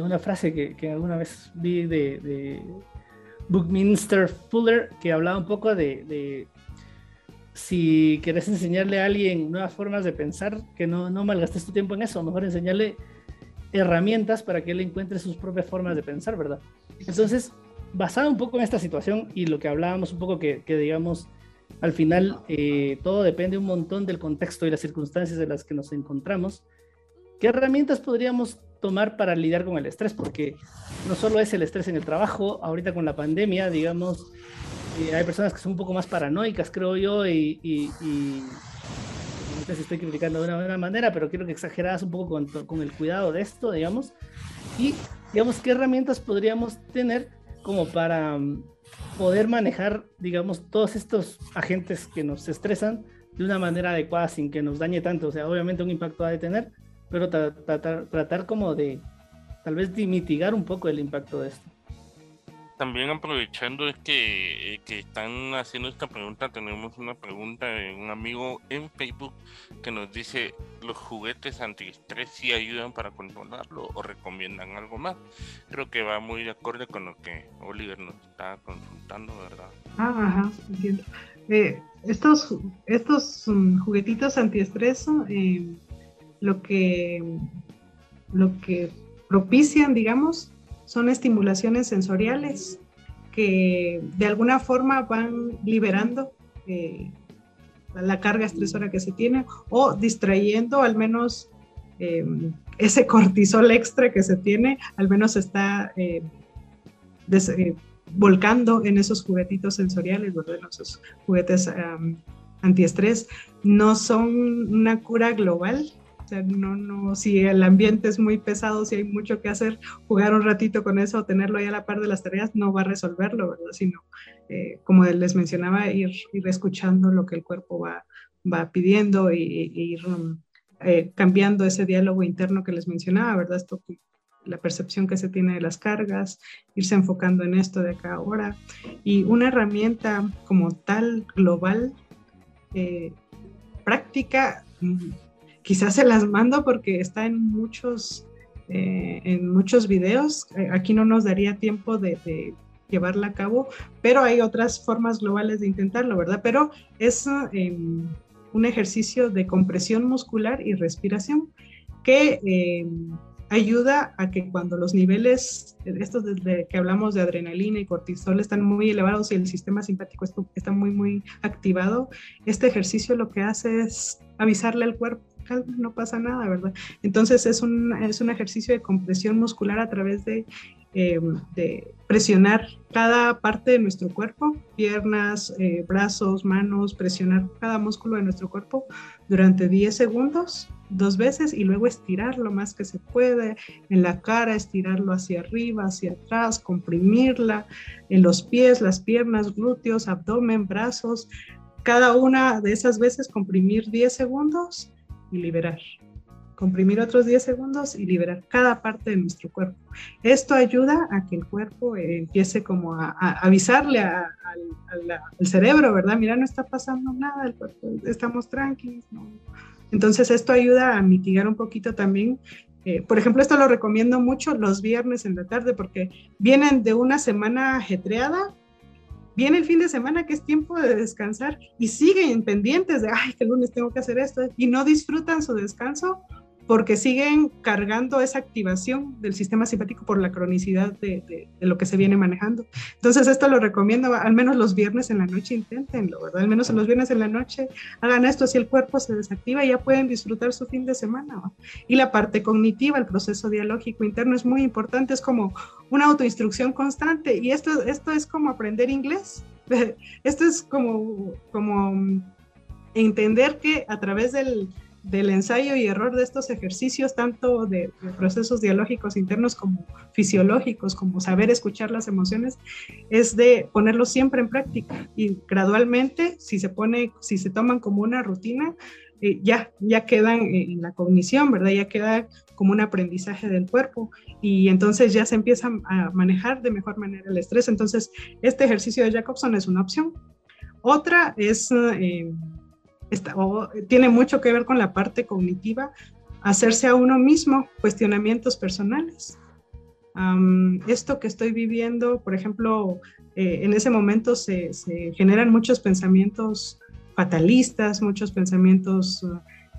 una frase que, alguna vez vi de, de, Buckminster Fuller, que hablaba un poco de, si querés enseñarle a alguien nuevas formas de pensar, que no, no malgastes tu tiempo en eso, mejor enseñarle herramientas para que él encuentre sus propias formas de pensar, ¿verdad? Entonces, basado un poco en esta situación y lo que hablábamos un poco que, que digamos, al final eh, todo depende un montón del contexto y las circunstancias de las que nos encontramos. ¿Qué herramientas podríamos tomar para lidiar con el estrés? Porque no solo es el estrés en el trabajo, ahorita con la pandemia, digamos, eh, hay personas que son un poco más paranoicas, creo yo, y, y, no sé si estoy criticando de una buena manera, pero quiero que exageradas un poco con, con el cuidado de esto, digamos. Y, digamos, ¿qué herramientas podríamos tener como para mm, poder manejar, digamos, todos estos agentes que nos estresan de una manera adecuada sin que nos dañe tanto. O sea, obviamente un impacto ha de tener, pero tratar, tratar como de tal vez de mitigar un poco el impacto de esto. También aprovechando es que, eh, que, están haciendo esta pregunta, tenemos una pregunta de un amigo en Facebook que nos dice, ¿los juguetes antiestrés sí ayudan para controlarlo o recomiendan algo más? Creo que va muy de acuerdo con lo que Oliver nos está consultando, ¿verdad? Ah, ajá, entiendo. Eh, estos estos um, juguetitos antiestrés, eh, lo que lo que propician, digamos, son estimulaciones sensoriales que de alguna forma van liberando eh, la carga estresora que se tiene o distrayendo al menos em, ese cortisol extra que se tiene, al menos está eh, eh, volcando en esos juguetitos sensoriales, en esos juguetes antiestrés. No son una cura global, o no, no, si el ambiente es muy pesado, si hay mucho que hacer, jugar un ratito con eso, tenerlo ahí a la par de las tareas, no va a resolverlo, ¿verdad? Sino, eh, como les mencionaba, ir, ir escuchando lo que el cuerpo va, va pidiendo y, ir eh, cambiando ese diálogo interno que les mencionaba, ¿verdad? Esto, la percepción que se tiene de las cargas, irse enfocando en esto de acá ahora. Y una herramienta como tal global, eh, práctica, quizás se las mando porque está en muchos, eh, en muchos videos. Eh, aquí no nos daría tiempo de, llevarla a cabo, pero hay otras formas globales de intentarlo, ¿verdad? Pero es em, un ejercicio de compresión muscular y respiración que em, ayuda a que cuando los niveles, estos desde que hablamos de adrenalina y cortisol, están muy elevados y el sistema simpático está muy, muy activado, este ejercicio lo que hace es avisarle al cuerpo no pasa nada, ¿verdad? Entonces es un, es un ejercicio de compresión muscular a través de, eh, de presionar cada parte de nuestro cuerpo, piernas, eh, brazos, manos, presionar cada músculo de nuestro cuerpo durante 10 segundos, dos veces, y luego estirar lo más que se puede en la cara, estirarlo hacia arriba, hacia atrás, comprimirla en los pies, las piernas, glúteos, abdomen, brazos. Cada una de esas veces comprimir 10 segundos y liberar. Comprimir otros 10 segundos y liberar cada parte de nuestro cuerpo. Esto ayuda a que el cuerpo eh, empiece como a, avisarle al cerebro, ¿verdad? Mira, no está pasando nada, estamos tranquilos. Entonces esto ayuda a mitigar un poquito también eh, por ejemplo, esto lo recomiendo mucho los viernes en la tarde porque vienen de una semana ajetreada viene el fin de semana que es tiempo de descansar y siguen pendientes de, ay, que el lunes tengo que hacer esto y no disfrutan su descanso porque siguen cargando esa activación del sistema simpático por la cronicidad de, lo que se viene manejando. Entonces esto lo recomiendo, al menos los viernes en la noche inténtenlo, ¿verdad? Al menos en los viernes en la noche hagan esto, si el cuerpo se desactiva ya pueden disfrutar su fin de semana. Y la parte cognitiva, el proceso dialógico interno es muy importante, es como una autoinstrucción constante y esto, esto es como aprender inglés. Esto es como, como entender que a través del, del ensayo y error de estos ejercicios, tanto de, procesos dialógicos internos como fisiológicos, como saber escuchar las emociones, es de ponerlos siempre en práctica y gradualmente, si se pone, si se toman como una rutina, eh, ya, ya quedan en la cognición, ¿verdad? Ya queda como un aprendizaje del cuerpo y entonces ya se empieza a manejar de mejor manera el estrés. Entonces, este ejercicio de Jacobson es una opción. Otra es... Eh, tiene mucho que ver con la parte cognitiva, hacerse a uno mismo cuestionamientos personales. esto que estoy viviendo, por ejemplo, eh, en ese momento se, generan muchos pensamientos fatalistas, muchos pensamientos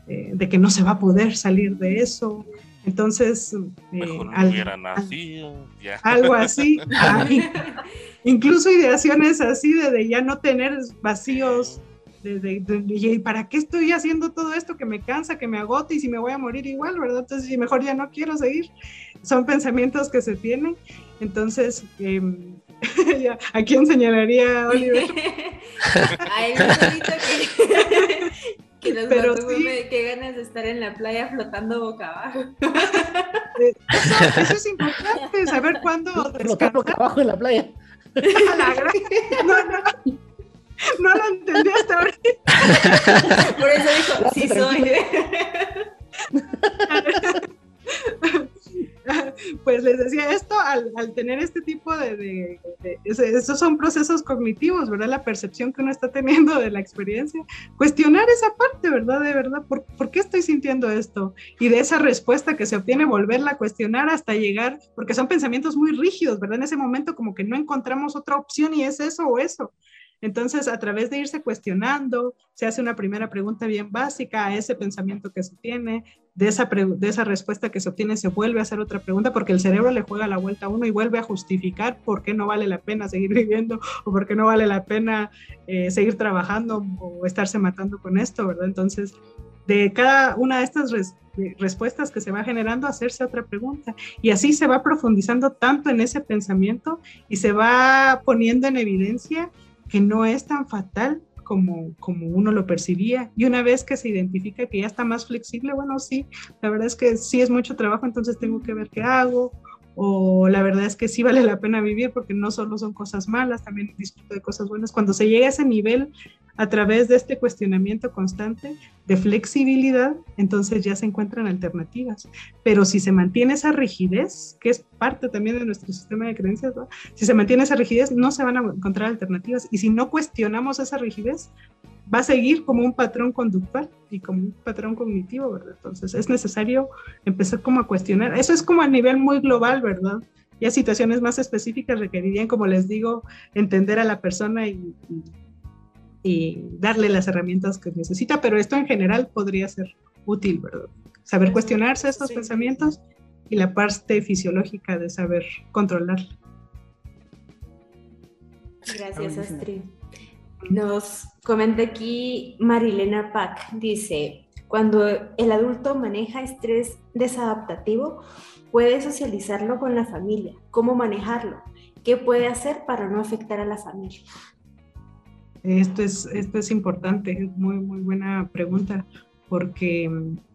eh, de que no se va a poder salir de eso, Entonces, eh, hubiera nacido, algo así. incluso ideaciones así de, ya no tener vacíos. De, ¿para qué estoy haciendo todo esto que me cansa, que me agota y si me voy a morir igual, verdad? Entonces, mejor ya no quiero seguir. Son pensamientos que se tienen. Entonces, em, ¿a quién señalaría Oliver? A él solito que, que nos Pero sí. qué ganas de estar en la playa flotando boca abajo. Eso, eso es importante, saber cuándo Flotar boca abajo en la playa. No, no. No lo entendí hasta ahora. Por eso dijo, sí soy. pues les decía esto, al, tener este tipo de, esos son procesos cognitivos, ¿verdad? La percepción que uno está teniendo de la experiencia, cuestionar esa parte, ¿verdad? De verdad, ¿por, ¿por qué estoy sintiendo esto? Y de esa respuesta que se obtiene, volverla a cuestionar hasta llegar, porque son pensamientos muy rígidos, ¿verdad? En ese momento como que no encontramos otra opción y es eso o eso. Entonces, a través de irse cuestionando, se hace una primera pregunta bien básica a ese pensamiento que se tiene, de esa, respuesta que se obtiene se vuelve a hacer otra pregunta porque el cerebro le juega la vuelta a uno y vuelve a justificar por qué no vale la pena seguir viviendo o por qué no vale la pena eh, seguir trabajando o estarse matando con esto, ¿verdad? Entonces, de cada una de estas respuestas que se va generando, hacerse otra pregunta. Y así se va profundizando tanto en ese pensamiento y se va poniendo en evidencia que no es tan fatal como, como uno lo percibía. Y una vez que se identifica que ya está más flexible, bueno, sí, la verdad es que sí es mucho trabajo, entonces tengo que ver qué hago, o la verdad es que sí vale la pena vivir porque no solo son cosas malas, también disfruto de cosas buenas. Cuando se llega a ese nivel a través de este cuestionamiento constante de flexibilidad, entonces ya se encuentran alternativas. Pero si se mantiene esa rigidez, que es parte también de nuestro sistema de creencias, si se mantiene esa rigidez, no se van a encontrar alternativas. Y si no cuestionamos esa rigidez, va a seguir como un patrón conductual y como un patrón cognitivo, ¿verdad? Entonces es necesario empezar como a cuestionar. Eso es como a nivel muy global, ¿verdad? Ya situaciones más específicas requerirían, como les digo, entender a la persona y, y, darle las herramientas que necesita, pero esto en general podría ser útil, ¿verdad? Saber cuestionarse estos pensamientos y la parte fisiológica de saber controlarla. Gracias, Astrid. Nos comenta aquí Marilena Pack, dice, cuando el adulto maneja estrés desadaptativo, puede socializarlo con la familia. ¿Cómo manejarlo? ¿Qué puede hacer para no afectar a la familia? Esto es, esto es importante, muy, muy buena pregunta, porque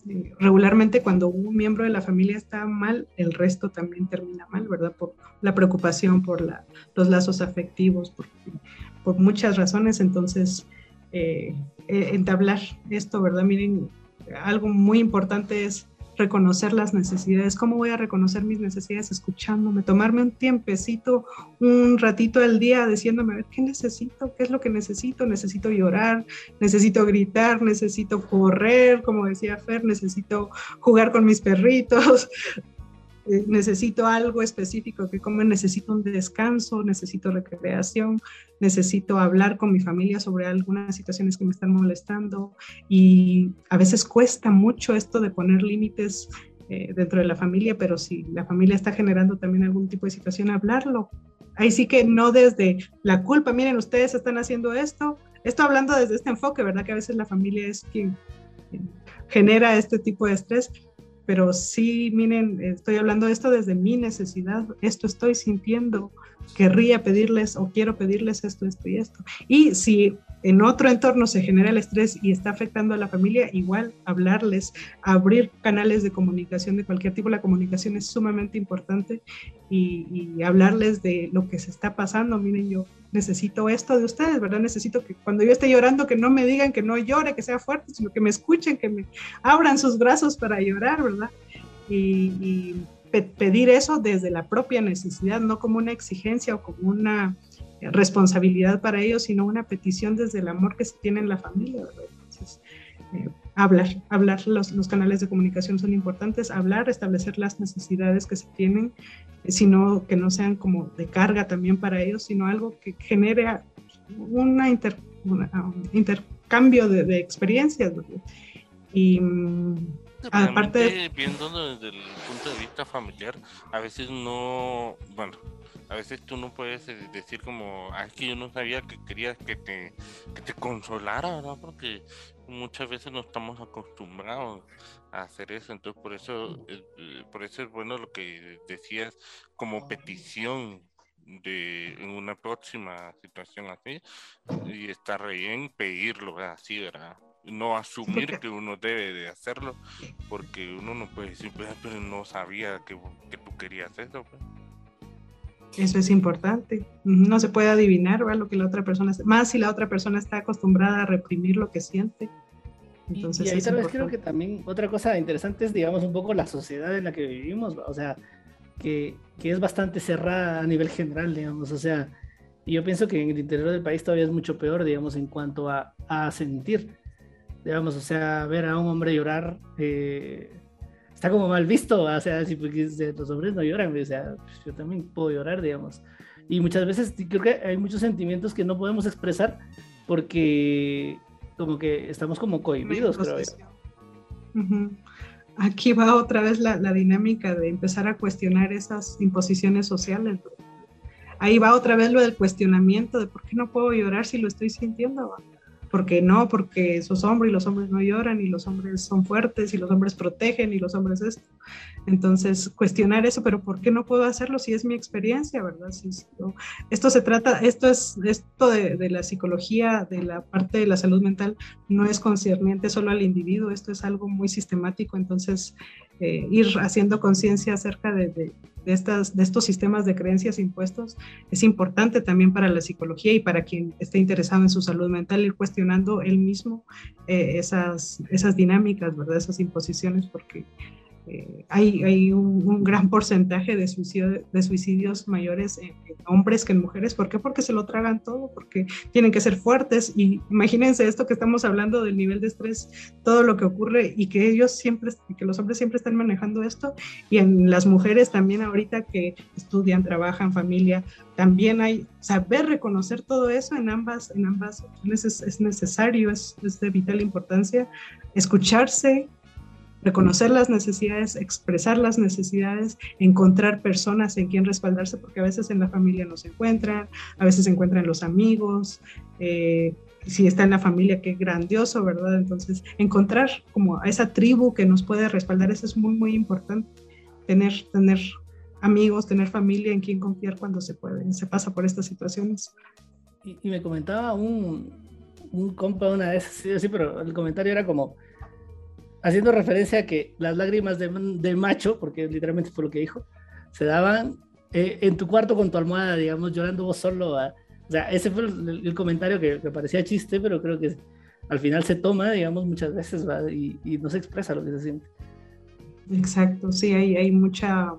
eh, regularmente cuando un miembro de la familia está mal, el resto también termina mal, ¿verdad? Por la preocupación, por los lazos afectivos, por muchas razones, entonces eh, eh, entablar esto, ¿verdad? Miren, algo muy importante es reconocer las necesidades. ¿Cómo voy a reconocer mis necesidades? Escuchándome, tomarme un tiempecito, un ratito al día diciéndome, a ver, ¿qué necesito? ¿Qué es lo que necesito? Necesito llorar, necesito gritar, necesito correr, como decía Fer, necesito jugar con mis perritos, necesito algo específico que como necesito un descanso, necesito recreación, necesito hablar con mi familia sobre algunas situaciones que me están molestando y a veces cuesta mucho esto de poner límites eh, dentro de la familia, pero si la familia está generando también algún tipo de situación, hablarlo. Ahí sí que no desde la culpa, miren, ustedes están haciendo esto, esto hablando desde este enfoque, ¿verdad? Que a veces la familia es quien genera este tipo de estrés, pero sí, miren, estoy hablando de esto desde mi necesidad, esto estoy sintiendo, querría pedirles o quiero pedirles esto, esto y esto. Y si en otro entorno se genera el estrés y está afectando a la familia, igual hablarles, abrir canales de comunicación de cualquier tipo, la comunicación es sumamente importante y, hablarles de lo que se está pasando. Miren, yo necesito esto de ustedes, ¿verdad? Necesito que cuando yo esté llorando, que no me digan que no llore, que sea fuerte, sino que me escuchen, que me abran sus brazos para llorar, ¿verdad? Y, pedir eso desde la propia necesidad, no como una exigencia o como una responsabilidad para ellos, sino una petición desde el amor que se tiene en la familia, ¿verdad? Entonces, eh, hablar, hablar, los, los, canales de comunicación son importantes, hablar, establecer las necesidades que se tienen, eh, sino que no sean como de carga también para ellos, sino algo que genere una, un intercambio de, de experiencias. Y, Aparte, viéndolo desde el punto de vista familiar, a veces no, bueno, a veces tú no puedes eh, decir como, ah, que yo no sabía que querías que te, que te consolara, ¿verdad? Porque muchas veces no estamos acostumbrados a hacer eso, entonces por eso, eh, por eso es bueno lo que decías como petición de en una próxima situación así y estar bien pedirlo así, ¿verdad? No asumir que uno debe de hacerlo porque uno no puede decir, pues, pero no sabía que, que tú querías eso. Pues". Eso es importante. No se puede adivinar lo que la otra persona, más si la otra persona está acostumbrada a reprimir lo que siente. Entonces, y, ahí tal vez creo que también otra cosa interesante es, digamos, un poco la sociedad en la que vivimos, o sea, que, que, es bastante cerrada a nivel general, digamos, o sea, y yo pienso que en el interior del país todavía es mucho peor, digamos, en cuanto a, a sentir, digamos, o sea, ver a un hombre llorar eh, está como mal visto, o sea, si los hombres no lloran, o sea, pues, yo también puedo llorar, digamos. Y muchas veces creo que hay muchos sentimientos que no podemos expresar porque como que estamos como cohibidos, creo Aquí va otra vez la, dinámica de empezar a cuestionar esas imposiciones sociales. Ahí va otra vez lo del cuestionamiento de por qué no puedo llorar si lo estoy sintiendo porque no, porque sos hombre y los hombres no lloran y los hombres son fuertes y los hombres protegen y los hombres esto. Entonces, cuestionar eso, pero ¿por qué no puedo hacerlo si es mi experiencia, verdad? Si, esto se trata, esto es, esto de, de, la psicología, de la parte de la salud mental, no es concerniente solo al individuo, esto es algo muy sistemático, entonces eh, ir haciendo conciencia acerca de, de, de estos sistemas de creencias impuestos es importante también para la psicología y para quien esté interesado en su salud mental, ir cuestionando él mismo eh, esas, esas dinámicas, ¿verdad? Esas imposiciones, porque eh, hay, hay un, gran porcentaje de, suicidio, de suicidios mayores en, hombres que en mujeres. ¿Por qué? Porque se lo tragan todo, porque tienen que ser fuertes. Y imagínense esto que estamos hablando del nivel de estrés, todo lo que ocurre y que ellos siempre, que los hombres siempre están manejando esto. Y en las mujeres también ahorita que estudian, trabajan, familia, también hay saber reconocer todo eso en ambas, en ambas es, es necesario, es, es de vital importancia. Escucharse, reconocer las necesidades, expresar las necesidades, encontrar personas en quien respaldarse, porque a veces en la familia no se encuentran, a veces se encuentran los amigos, eh, si está en la familia, qué grandioso, ¿verdad? Entonces, encontrar como a esa tribu que nos puede respaldar, eso es muy, muy importante, tener, tener amigos, tener familia en quien confiar cuando se puede, se pasa por estas situaciones. Y, me comentaba un, un compa una vez, sí, sí, pero el comentario era como, haciendo referencia a que las lágrimas de, macho, porque literalmente fue lo que dijo, se daban eh, en tu cuarto con tu almohada, digamos, llorando vos solo. O sea, ese fue el, comentario que, parecía chiste, pero creo que al final se toma, digamos, muchas veces y, no se expresa lo que se siente. Exacto, sí, hay, mucha...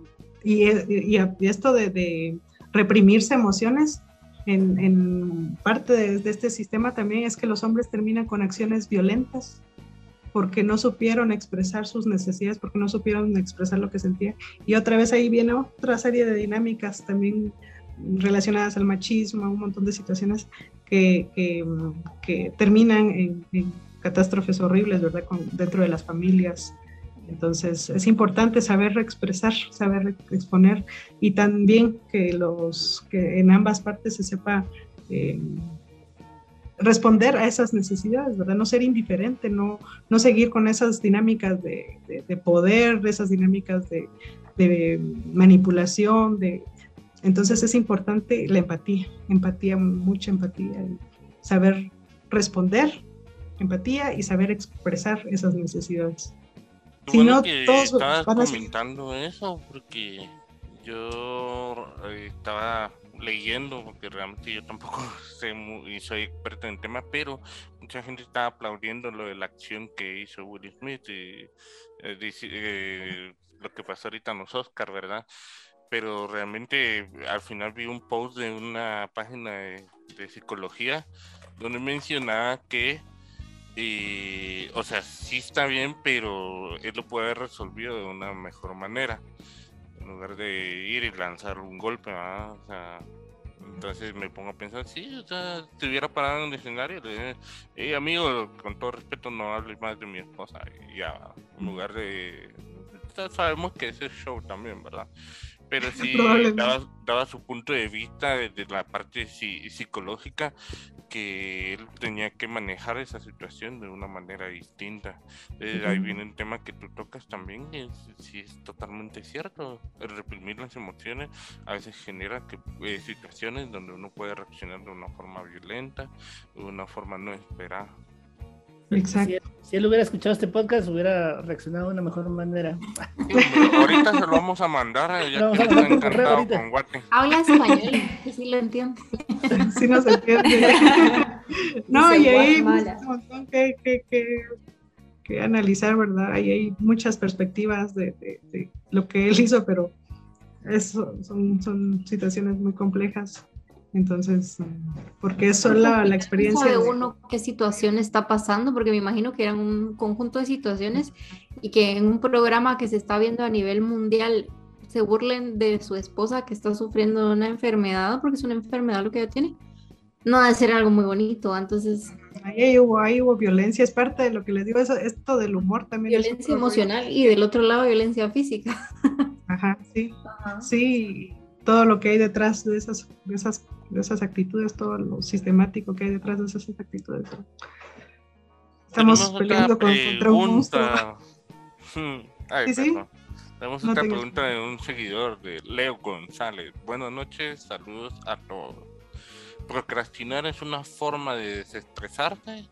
Y, y, esto de, reprimirse emociones, en, en parte de, de, este sistema también es que los hombres terminan con acciones violentas porque no supieron expresar sus necesidades, porque no supieron expresar lo que sentían. Y otra vez ahí viene otra serie de dinámicas también relacionadas al machismo, un montón de situaciones que, que, terminan en, catástrofes horribles, ¿verdad?, dentro de las familias. Entonces es importante saber expresar, saber exponer y también que, los, que en ambas partes se sepa eh, responder a esas necesidades, ¿verdad? No ser indiferente, no, no seguir con esas dinámicas de, de, poder, esas dinámicas de, de, manipulación, de... Entonces es importante la empatía, empatía, mucha empatía, saber responder, empatía y saber expresar esas necesidades. si no, todos estabas comentando eso porque yo eh, estaba leyendo, porque realmente yo tampoco sé y soy experto en el tema, pero mucha gente está aplaudiendo lo de la acción que hizo Will Smith y eh, eh, lo que pasó ahorita en los Oscars, ¿verdad? Pero realmente al final vi un post de una página de, psicología donde mencionaba que, o sea, sí está bien, pero él lo puede haber resolvido de una mejor manera en lugar de ir y lanzar un golpe, o sea, Entonces me pongo a pensar, sí, o sea, estuviera parado en un escenario, le hey, amigo, con todo respeto, no hables más de mi esposa. Y ya, en lugar de. Sabemos que ese es show también, ¿verdad? pero sí daba, su punto de vista desde la parte psicológica que él tenía que manejar esa situación de una manera distinta. Eh, ahí viene el tema que tú tocas también, sí es totalmente cierto. El reprimir las emociones a veces genera que, eh, situaciones donde uno puede reaccionar de una forma violenta, de una forma no esperada. Exacto. Si, él hubiera escuchado este podcast, hubiera reaccionado de una mejor manera. ahorita se lo vamos a mandar. Ya que está encantado con Guate. Habla español, que sí lo entiendo. sí nos entiende. no, y ahí hay un montón que, que, que, que, analizar, ¿verdad? Ahí hay muchas perspectivas de, de, de lo que él hizo, pero eso, son, son situaciones muy complejas. Entonces, porque es solo la, experiencia de uno qué situación está pasando, porque me imagino que eran un conjunto de situaciones y que en un programa que se está viendo a nivel mundial se burlen de su esposa que está sufriendo una enfermedad, porque es una enfermedad lo que ella tiene. No debe ser algo muy bonito, entonces... Ahí hubo, ahí hubo violencia, es parte de lo que les digo, eso, esto del humor también. Violencia emocional y del otro lado violencia física. Ajá, sí, sí, todo lo que hay detrás de esas, de esas, de esas actitudes, todo lo sistemático que hay detrás de esas actitudes. Estamos peleando contra un monstruo. Ay, ¿Sí, Tenemos otra pregunta de un seguidor de Leo González. Buenas noches, saludos a todos. ¿Procrastinar es una forma de desestresarte?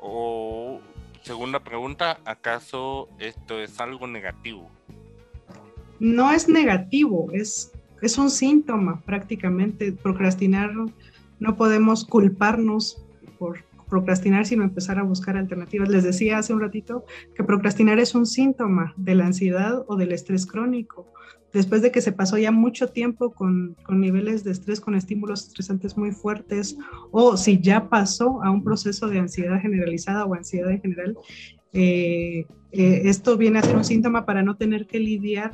O, segunda pregunta, ¿acaso esto es algo negativo? No es negativo, es es un síntoma prácticamente. Procrastinar, no podemos culparnos por procrastinar, sino empezar a buscar alternativas. Les decía hace un ratito que procrastinar es un síntoma de la ansiedad o del estrés crónico. Después de que se pasó ya mucho tiempo con, niveles de estrés, con estímulos estresantes muy fuertes, o si ya pasó a un proceso de ansiedad generalizada o ansiedad en general, eh, eh, esto viene a ser un síntoma para no tener que lidiar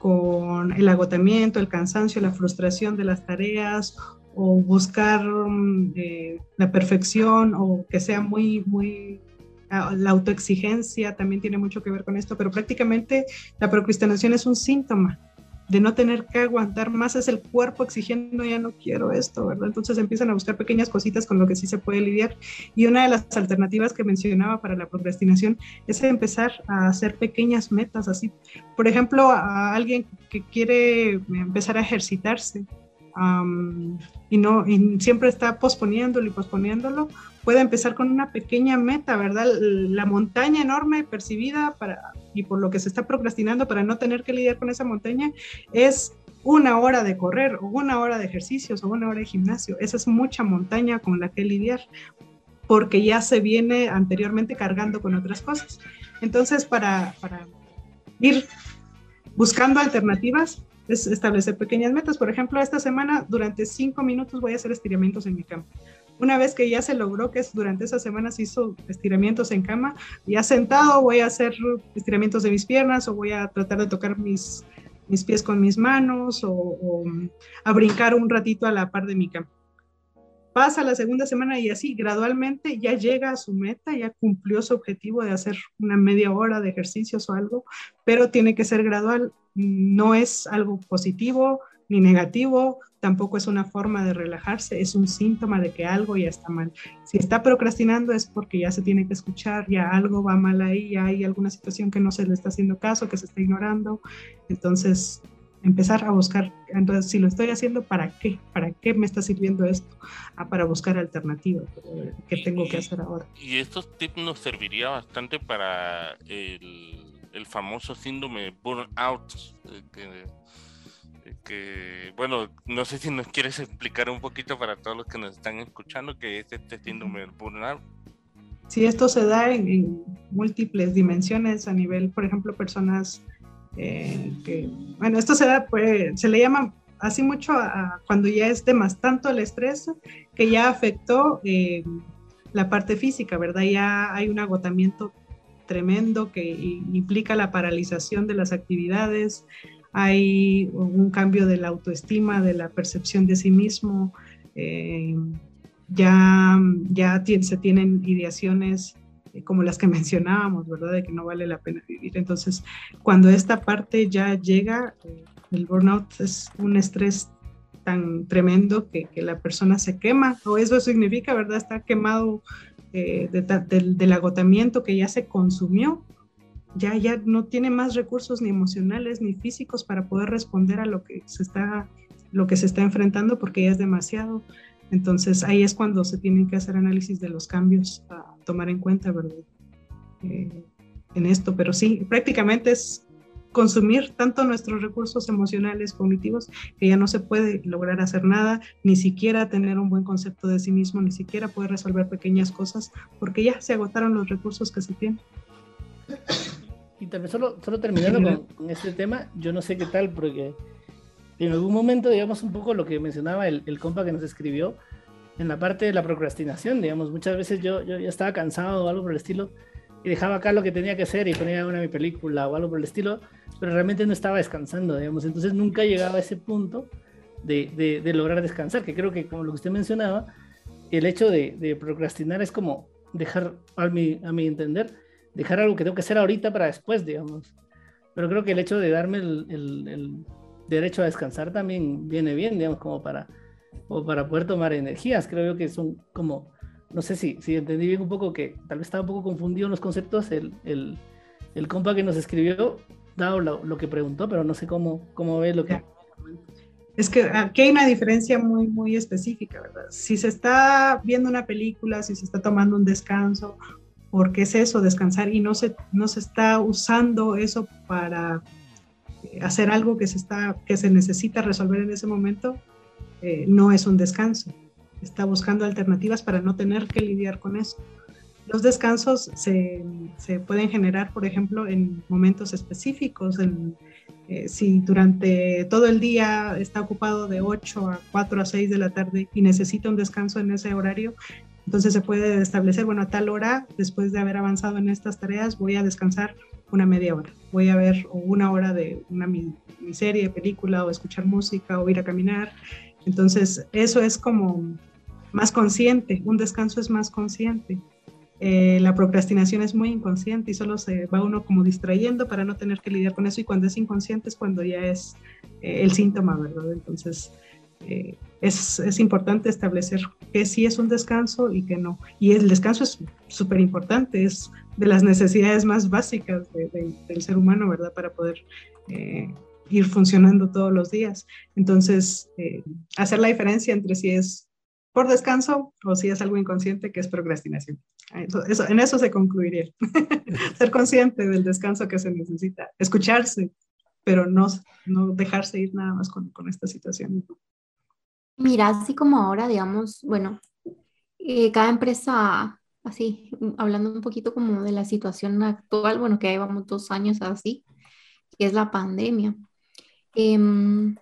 con el agotamiento, el cansancio, la frustración de las tareas o buscar mm, eh, la perfección o que sea muy, muy ah, la autoexigencia también tiene mucho que ver con esto, pero prácticamente la procrastinación es un síntoma de no tener que aguantar más, es el cuerpo exigiendo, ya no quiero esto, ¿verdad? Entonces empiezan a buscar pequeñas cositas con lo que sí se puede lidiar. Y una de las alternativas que mencionaba para la procrastinación es empezar a hacer pequeñas metas, así. Por ejemplo, a alguien que quiere empezar a ejercitarse, y no y siempre está posponiéndolo y posponiéndolo, puede empezar con una pequeña meta, ¿verdad? La montaña enorme percibida para, y por lo que se está procrastinando para no tener que lidiar con esa montaña es una hora de correr o una hora de ejercicios o una hora de gimnasio. Esa es mucha montaña con la que lidiar porque ya se viene anteriormente cargando con otras cosas. Entonces, para, para ir buscando alternativas, es establecer pequeñas metas. Por ejemplo, esta semana durante cinco minutos voy a hacer estiramientos en mi cama. Una vez que ya se logró que durante esa semana se hizo estiramientos en cama, ya sentado voy a hacer estiramientos de mis piernas o voy a tratar de tocar mis, mis pies con mis manos o, o a brincar un ratito a la par de mi cama. Pasa la segunda semana y así gradualmente ya llega a su meta, ya cumplió su objetivo de hacer una media hora de ejercicios o algo, pero tiene que ser gradual. No es algo positivo ni negativo, tampoco es una forma de relajarse, es un síntoma de que algo ya está mal. Si está procrastinando es porque ya se tiene que escuchar, ya algo va mal ahí, ya hay alguna situación que no se le está haciendo caso, que se está ignorando. Entonces, empezar a buscar, entonces, si lo estoy haciendo, ¿para qué? ¿Para qué me está sirviendo esto? Ah, para buscar alternativas. ¿Qué tengo que hacer ahora? Y estos tips nos serviría bastante para el el famoso síndrome burnout, eh, que, eh, que, bueno, no sé si nos quieres explicar un poquito para todos los que nos están escuchando qué es este síndrome del burnout. Sí, esto se da en, múltiples dimensiones a nivel, por ejemplo, personas eh, que, bueno, esto se da, pues, se le llama así mucho a, cuando ya es de más tanto el estrés que ya afectó la parte física, ¿verdad? Ya hay un agotamiento tremendo que implica la paralización de las actividades, hay un cambio de la autoestima, de la percepción de sí mismo, eh, ya, ya se tienen ideaciones eh, como las que mencionábamos, ¿verdad? De que no vale la pena vivir. Entonces, cuando esta parte ya llega, eh, el burnout es un estrés tan tremendo que, que, la persona se quema, o eso significa, ¿verdad? Está quemado del agotamiento que ya se consumió ya, ya no tiene más recursos ni emocionales ni físicos para poder responder a lo que se está, lo que se está enfrentando porque ya es demasiado. Entonces ahí es cuando se tienen que hacer análisis de los cambios a tomar en cuenta, ¿verdad? Eh, en esto, pero sí, prácticamente es consumir tanto nuestros recursos emocionales, cognitivos, que ya no se puede lograr hacer nada, ni siquiera tener un buen concepto de sí mismo, ni siquiera poder resolver pequeñas cosas, porque ya se agotaron los recursos que se tienen. Y también solo, solo terminando con, este tema, yo no sé qué tal, porque en algún momento, digamos, un poco lo que mencionaba el, el compa que nos escribió, en la parte de la procrastinación, digamos, muchas veces yo, yo ya estaba cansado o algo por el estilo, y dejaba acá lo que tenía que hacer y ponía una mi película o algo por el estilo, pero realmente no estaba descansando, digamos, entonces nunca llegaba a ese punto de, de, de lograr descansar, que creo que como lo que usted mencionaba, el hecho de, de procrastinar es como dejar, a mi, a mi entender, dejar algo que tengo que hacer ahorita para después, digamos. Pero creo que el hecho de darme el, el, derecho a descansar también viene bien, digamos, como para, o para poder tomar energías. Creo yo que son como, no sé si, si entendí bien un poco que tal vez estaba un poco confundido en los conceptos, el, el, el compa que nos escribió, dado lo, lo, que preguntó, pero no sé cómo, cómo ve lo que... Es que aquí hay una diferencia muy, muy específica, ¿verdad? Si se está viendo una película, si se está tomando un descanso porque es eso, descansar y no se, no se está usando eso para hacer algo que se, está, que se necesita resolver en ese momento, eh, no es un descanso. Está buscando alternativas para no tener que lidiar con eso. Los descansos se, se pueden generar, por ejemplo, en momentos específicos. Eh, si durante todo el día está ocupado de 8 a 4 a 6 de la tarde y necesita un descanso en ese horario, entonces se puede establecer, bueno, a tal hora, después de haber avanzado en estas tareas, voy a descansar una media hora. Voy a ver una hora de una mi, serie, película, o escuchar música, o ir a caminar. Entonces, eso es como más consciente, un descanso es más consciente. Eh, la procrastinación es muy inconsciente y solo se va uno como distrayendo para no tener que lidiar con eso y cuando es inconsciente es cuando ya es eh, el síntoma, ¿verdad? Entonces, eh, es, es, importante establecer que sí es un descanso y que no. Y el descanso es súper importante, es de las necesidades más básicas del ser humano, ¿verdad? Para poder eh, ir funcionando todos los días. Entonces, eh, hacer la diferencia entre si es por descanso o si es algo inconsciente que es procrastinación. Eso, en eso se concluiría. Ser consciente del descanso que se necesita, escucharse, pero no, no dejarse ir nada más con, con esta situación. Mira, así como ahora, digamos, bueno, eh, cada empresa, así, hablando un poquito como de la situación actual, bueno, que llevamos dos años así, que es la pandemia. Em,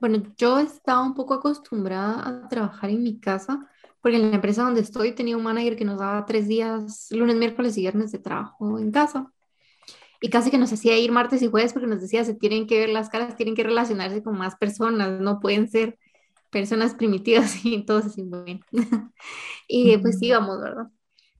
bueno, yo estaba un poco acostumbrada a trabajar en mi casa, porque en la empresa donde estoy tenía un manager que nos daba tres días, lunes, miércoles y viernes de trabajo en casa. Y casi que nos hacía ir martes y jueves porque nos decía, se tienen que ver las caras, tienen que relacionarse con más personas, no pueden ser personas primitivas y todos así, bueno. y pues íbamos, ¿verdad?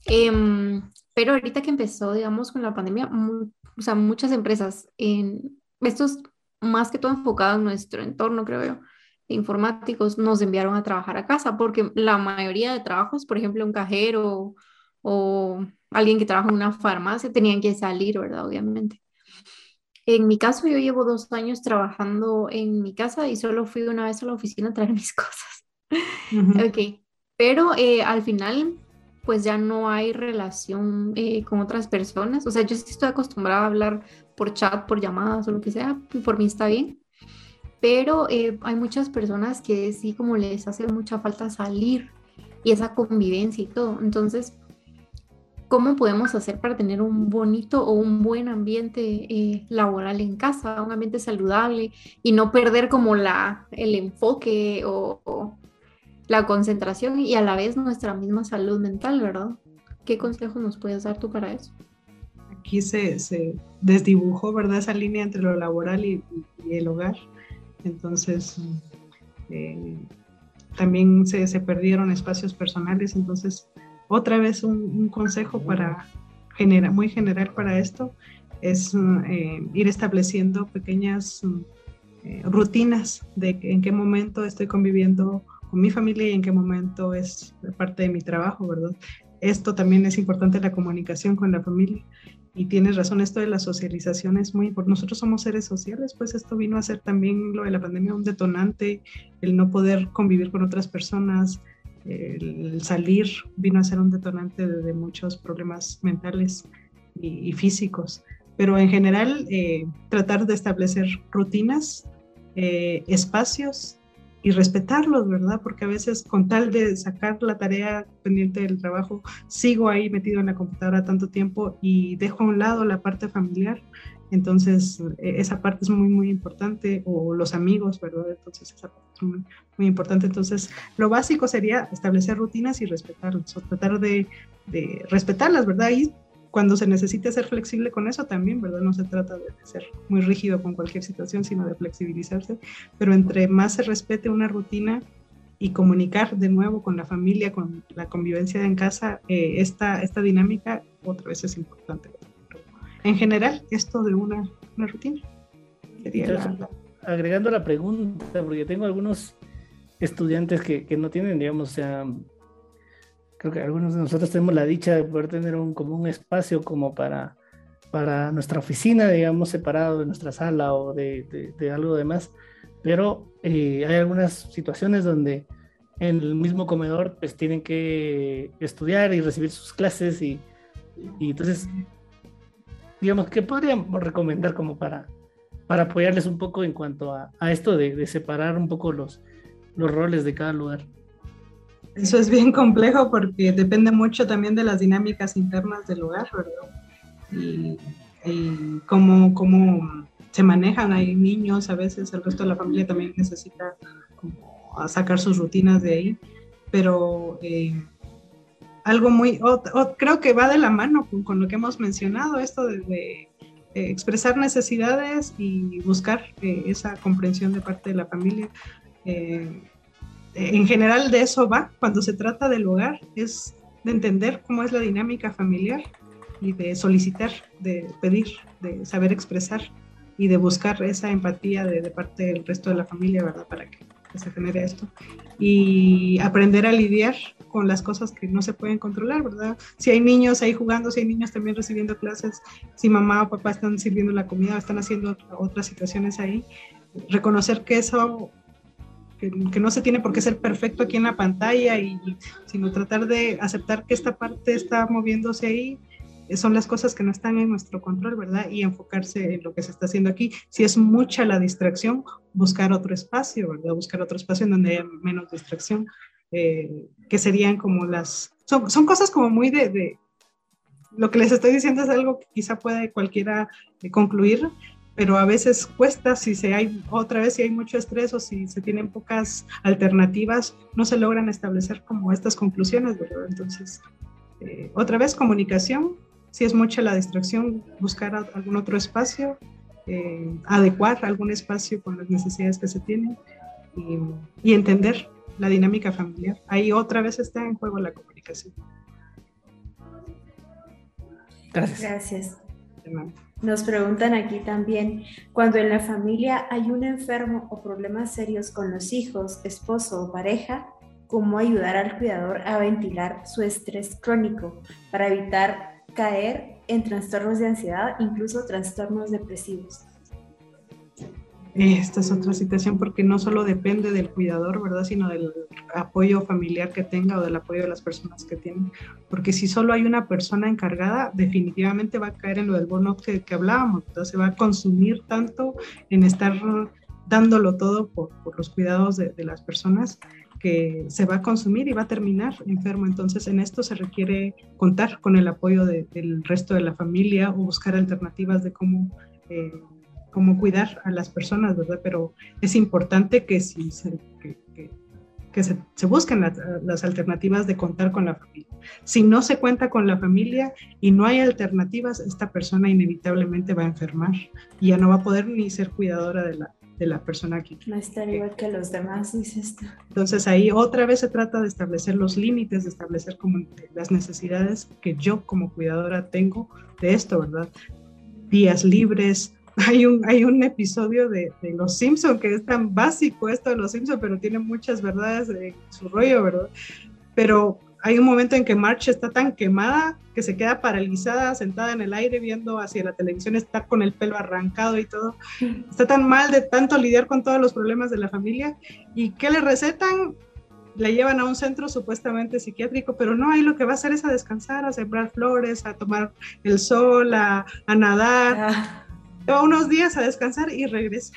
Eh, pero ahorita que empezó, digamos, con la pandemia, o sea, muchas empresas, en, estos más que todo enfocado en nuestro entorno, creo yo, informáticos, nos enviaron a trabajar a casa, porque la mayoría de trabajos, por ejemplo, un cajero o alguien que trabaja en una farmacia, tenían que salir, ¿verdad? Obviamente. En mi caso, yo llevo dos años trabajando en mi casa y solo fui una vez a la oficina a traer mis cosas. Ok, pero eh, al final, pues ya no hay relación eh, con otras personas. O sea, yo sí estoy acostumbrada a hablar por chat, por llamadas o lo que sea, por mí está bien. Pero eh, hay muchas personas que sí como les hace mucha falta salir y esa convivencia y todo. Entonces, cómo podemos hacer para tener un bonito o un buen ambiente eh, laboral en casa, un ambiente saludable y no perder como la, el enfoque o, la concentración y a la vez nuestra misma salud mental, ¿verdad? ¿Qué consejos nos puedes dar tú para eso? aquí se, se, desdibujó, ¿verdad? Esa línea entre lo laboral y, el hogar. Entonces, eh, también se, se, perdieron espacios personales. Entonces, otra vez un, consejo para genera, muy general para esto es eh, ir estableciendo pequeñas eh, rutinas de en qué momento estoy conviviendo con mi familia y en qué momento es parte de mi trabajo, ¿verdad? Esto también es importante, la comunicación con la familia. Y tienes razón, esto de la socialización es muy importante. Nosotros somos seres sociales, pues esto vino a ser también lo de la pandemia un detonante, el no poder convivir con otras personas, el salir vino a ser un detonante de, muchos problemas mentales y, físicos. Pero en general, eh, tratar de establecer rutinas, eh, espacios y respetarlos, ¿verdad? Porque a veces con tal de sacar la tarea pendiente del trabajo, sigo ahí metido en la computadora tanto tiempo y dejo a un lado la parte familiar. Entonces, e, esa parte es muy, muy importante, o los amigos, ¿verdad? Entonces, esa parte es muy, muy importante. Entonces, lo básico sería establecer rutinas y respetarlas, o tratar de, respetarlas, ¿verdad? Y cuando se necesite ser flexible con eso también, ¿verdad? No se trata de ser muy rígido con cualquier situación, sino de flexibilizarse, pero entre más se respete una rutina y comunicar de nuevo con la familia, con la convivencia en casa, eh, esta, esta dinámica otra vez es importante. En general, esto de una, una rutina. Sería Agregando la pregunta, porque tengo algunos estudiantes que, que no tienen, digamos, o sea, creo que algunos de nosotros tenemos la dicha de poder tener un, como un espacio como para, para nuestra oficina, digamos, separado de nuestra sala o de, de, algo demás, pero eh, hay algunas situaciones donde en el mismo comedor pues tienen que estudiar y recibir sus clases y, y entonces, digamos, ¿qué podríamos recomendar como para, para apoyarles un poco en cuanto a, esto de, separar un poco los, los roles de cada lugar? Eso es bien complejo porque depende mucho también de las dinámicas internas del hogar, ¿verdad? Y, cómo, cómo, se manejan. Hay niños, a veces el resto de la familia también necesita sacar sus rutinas de ahí, pero eh, algo muy, creo que va de la mano con, lo que hemos mencionado, esto de, expresar necesidades y buscar eh, esa comprensión de parte de la familia. Eh, en general de eso va cuando se trata del hogar, es de entender cómo es la dinámica familiar y de solicitar, de pedir, de saber expresar y de buscar esa empatía de, parte del resto de la familia, ¿verdad? Para que, se genere esto. Y aprender a lidiar con las cosas que no se pueden controlar, ¿verdad? Si hay niños ahí jugando, si hay niños también recibiendo clases, si mamá o papá están sirviendo la comida, están haciendo otras situaciones ahí, reconocer que eso que, no se tiene por qué ser perfecto aquí en la pantalla, y, sino tratar de aceptar que esta parte está moviéndose ahí, son las cosas que no están en nuestro control, ¿verdad? Y enfocarse en lo que se está haciendo aquí. Si es mucha la distracción, buscar otro espacio, ¿verdad? Buscar otro espacio en donde haya menos distracción, eh, que serían como las... Son, son cosas como muy de, de, Lo que les estoy diciendo es algo que quizá puede cualquiera eh, concluir, pero a veces cuesta si se hay otra vez si hay mucho estrés o si se tienen pocas alternativas no se logran establecer como estas conclusiones verdad entonces eh, otra vez comunicación si es mucha la distracción buscar algún otro espacio eh, adecuar algún espacio con las necesidades que se tienen y, y, entender la dinámica familiar. Ahí otra vez está en juego la comunicación. Gracias. Gracias. Nos preguntan aquí también, cuando en la familia hay un enfermo o problemas serios con los hijos, esposo o pareja, ¿cómo ayudar al cuidador a ventilar su estrés crónico para evitar caer en trastornos de ansiedad, incluso trastornos depresivos? Esta es otra situación porque no solo depende del cuidador, ¿verdad? Sino del apoyo familiar que tenga o del apoyo de las personas que tienen. Porque si solo hay una persona encargada, definitivamente va a caer en lo del burnout que, que hablábamos. Entonces se va a consumir tanto en estar dándolo todo por, por los cuidados de, de, las personas se va a consumir y va a terminar enfermo. Entonces en esto se requiere contar con el apoyo de, del resto de la familia o buscar alternativas de cómo... Eh, cómo cuidar a las personas, ¿verdad? Pero es importante que si se, que, se, busquen las alternativas de contar con la familia. Si no se cuenta con la familia y no hay alternativas, esta persona inevitablemente va a enfermar y ya no va a poder ni ser cuidadora de la, de la persona aquí. No estar igual que los demás, dice esto. Entonces ahí otra vez se trata de establecer los límites, de establecer como las necesidades que yo como cuidadora tengo de esto, ¿verdad? Días libres, hay un, hay un episodio de, Los Simpson que es tan básico esto de Los Simpson, pero tiene muchas verdades en su rollo, ¿verdad? Pero hay un momento en que March está tan quemada que se queda paralizada, sentada en el aire viendo hacia la televisión, está con el pelo arrancado y todo. Está tan mal de tanto lidiar con todos los problemas de la familia. ¿Y qué le recetan? La llevan a un centro supuestamente psiquiátrico, pero no, ahí lo que va a hacer es a descansar, a sembrar flores, a tomar el sol, a, a nadar. Ah va unos días a descansar y regresa.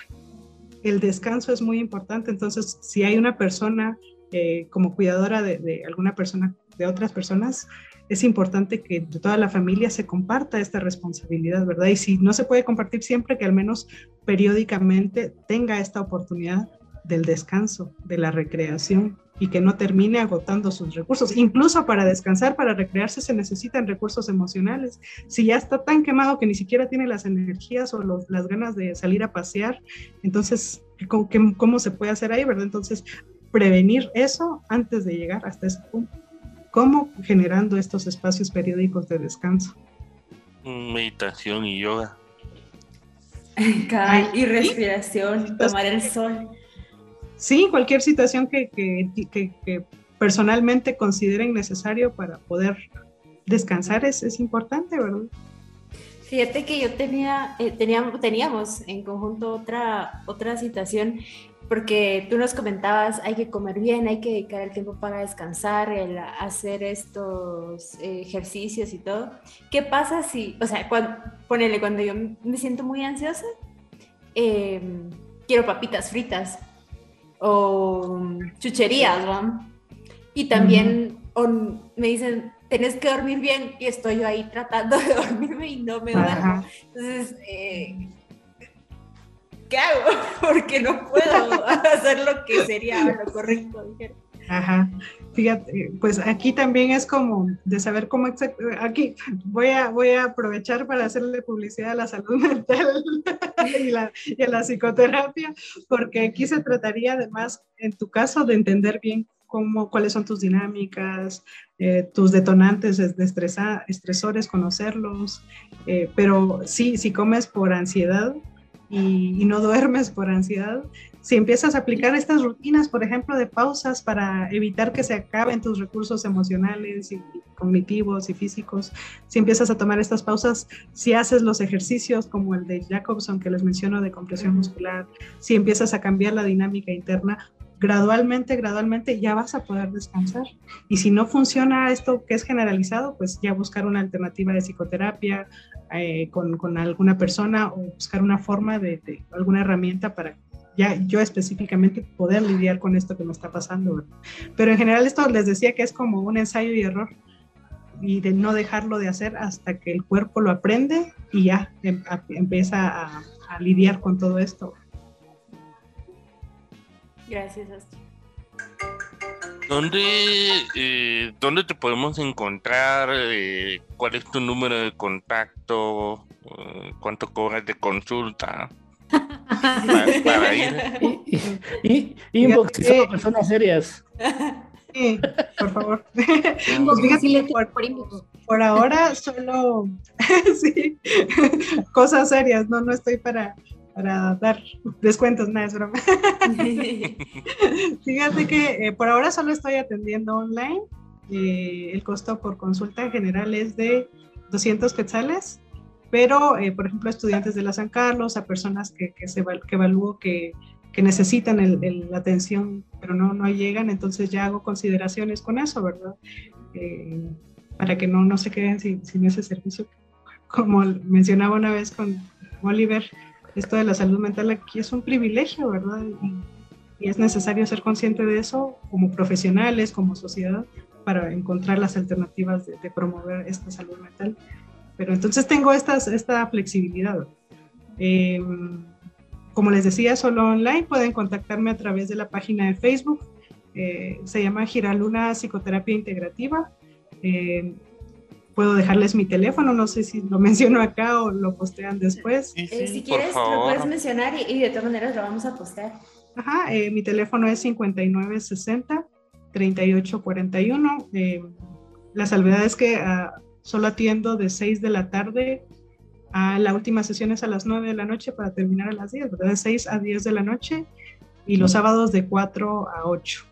El descanso es muy importante, entonces si hay una persona eh, como cuidadora de, alguna persona, de otras personas, es importante que de toda la familia se comparta esta responsabilidad, ¿verdad? Y si no se puede compartir siempre, que al menos periódicamente tenga esta oportunidad del descanso, de la recreación y que no termine agotando sus recursos. Incluso para descansar, para recrearse, se necesitan recursos emocionales. Si ya está tan quemado que ni siquiera tiene las energías o las ganas de salir a pasear, entonces, ¿cómo, ¿cómo, se puede hacer ahí, verdad? Entonces, prevenir eso antes de llegar hasta ese punto. ¿Cómo generando estos espacios periódicos de descanso? Meditación y yoga. y respiración, tomar el sol sí, cualquier situación que, personalmente consideren necesario para poder descansar es, importante, ¿verdad? Fíjate que yo tenía, eh, teníamos, teníamos en conjunto otra, otra situación, porque tú nos comentabas, hay que comer bien, hay que dedicar el tiempo para descansar, el hacer estos ejercicios y todo. ¿Qué pasa si, o sea, cuando, ponele, cuando yo me siento muy ansiosa, em, quiero papitas fritas, o chucherías, ¿no? Y también me dicen, tenés que dormir bien y estoy yo ahí tratando de dormirme y no me duermo. Entonces, eh, ¿qué hago? Porque no puedo hacer lo que sería lo correcto. Ajá. Fíjate, pues aquí también es como de saber cómo aquí voy a voy a aprovechar para hacerle publicidad a la salud mental y, a la psicoterapia, porque aquí se trataría además, en tu caso, de entender bien cómo, cuáles son tus dinámicas, eh, tus detonantes de estresa, estresores, conocerlos, eh, pero sí, si comes por ansiedad y, y no duermes por ansiedad, si empiezas a aplicar estas rutinas, por ejemplo, de pausas para evitar que se acaben tus recursos emocionales y cognitivos y físicos, si empiezas a tomar estas pausas, si haces los ejercicios como el de Jacobson que les menciono de compresión muscular, si empiezas a cambiar la dinámica interna, gradualmente, gradualmente ya vas a poder descansar. Y si no funciona esto que es generalizado, pues ya buscar una alternativa de psicoterapia eh, con, alguna persona o buscar una forma de, de alguna herramienta para ya yo específicamente poder lidiar con esto que me está pasando. Pero en general esto les decía que es como un ensayo y error y de no dejarlo de hacer hasta que el cuerpo lo aprende y ya em, empieza a, lidiar con todo esto. Gracias, Astrid. ¿Dónde, eh, ¿Dónde te podemos encontrar? Eh, ¿Cuál es tu número de contacto? Eh, ¿Cuánto cobras de consulta? para, ir. Y, inbox somos personas serias. Sí, por favor. por, por, ahora solo sí, cosas serias, no, no estoy para, para dar descuentos, nada es broma. Fíjate que eh, por ahora solo estoy atendiendo online. Eh, el costo por consulta general es de 200 quetzales pero, eh, por ejemplo, estudiantes de la San Carlos, a personas que, que, se, que evalúo que, que necesitan la atención, pero no, no llegan, entonces ya hago consideraciones con eso, ¿verdad? Eh, para que no, no se queden sin, sin, ese servicio. Como mencionaba una vez con Oliver, esto de la salud mental aquí es un privilegio, ¿verdad? Y, es necesario ser consciente de eso como profesionales, como sociedad, para encontrar las alternativas de, promover esta salud mental. Pero entonces tengo esta flexibilidad. Em, como les decía, solo online pueden contactarme a través de la página de Facebook. eh, se llama Giraluna Psicoterapia Integrativa. Eh, puedo dejarles mi teléfono, no sé si lo menciono acá o lo postean después. Eh, si quieres, lo puedes mencionar y, y, de todas maneras lo vamos a postear. Ajá, eh, mi teléfono es 5960-3841. Eh, la salvedad es que uh, solo atiendo de 6 de la tarde a la última sesión es a las 9 de la noche para terminar a las 10, ¿verdad? De 6 a 10 de la noche y los sábados de 4 a 8.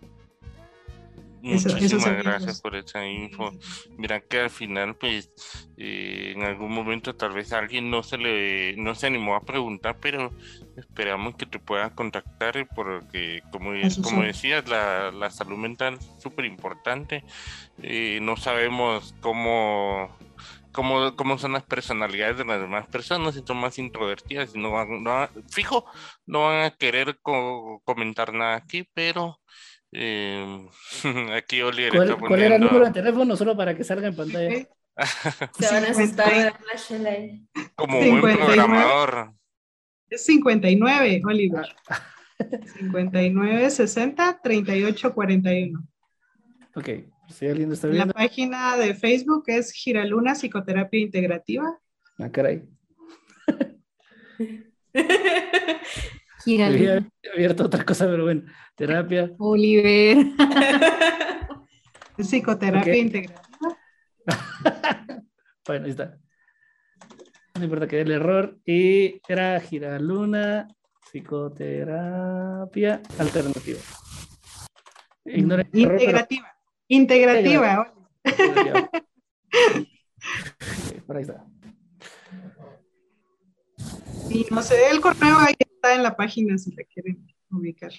Muchísimas eso, eso gracias por esa info. Mira que al final, pues, eh, en algún momento tal vez alguien no se le no se animó a preguntar, pero esperamos que te puedan contactar porque, como, como decías, la, la, salud mental es súper importante. Eh, no sabemos cómo Cómo, cómo, son las personalidades de las demás personas, si son más introvertidas, no van, no fijo, no van a querer co comentar nada aquí, pero eh, aquí Oliver ¿Cuál, está ¿Cuál era el número de teléfono? Solo para que salga en pantalla. Se van a asustar de la flashlight. Como 59. buen programador. Es 59, Oliver. 59 60 38 41. Ok, si alguien está viendo. La página de Facebook es Giraluna Psicoterapia Integrativa. Ah, caray. Había abierto otra cosa, pero bueno. Terapia. Oliver. Psicoterapia okay. integrativa. bueno, ahí está. No importa que dé el error. Y era Giraluna, psicoterapia alternativa. Ignore integrativa. Integrativa. Integrativa. por ahí está. Y no sé, el correo ahí está en la página si la quieren ubicar.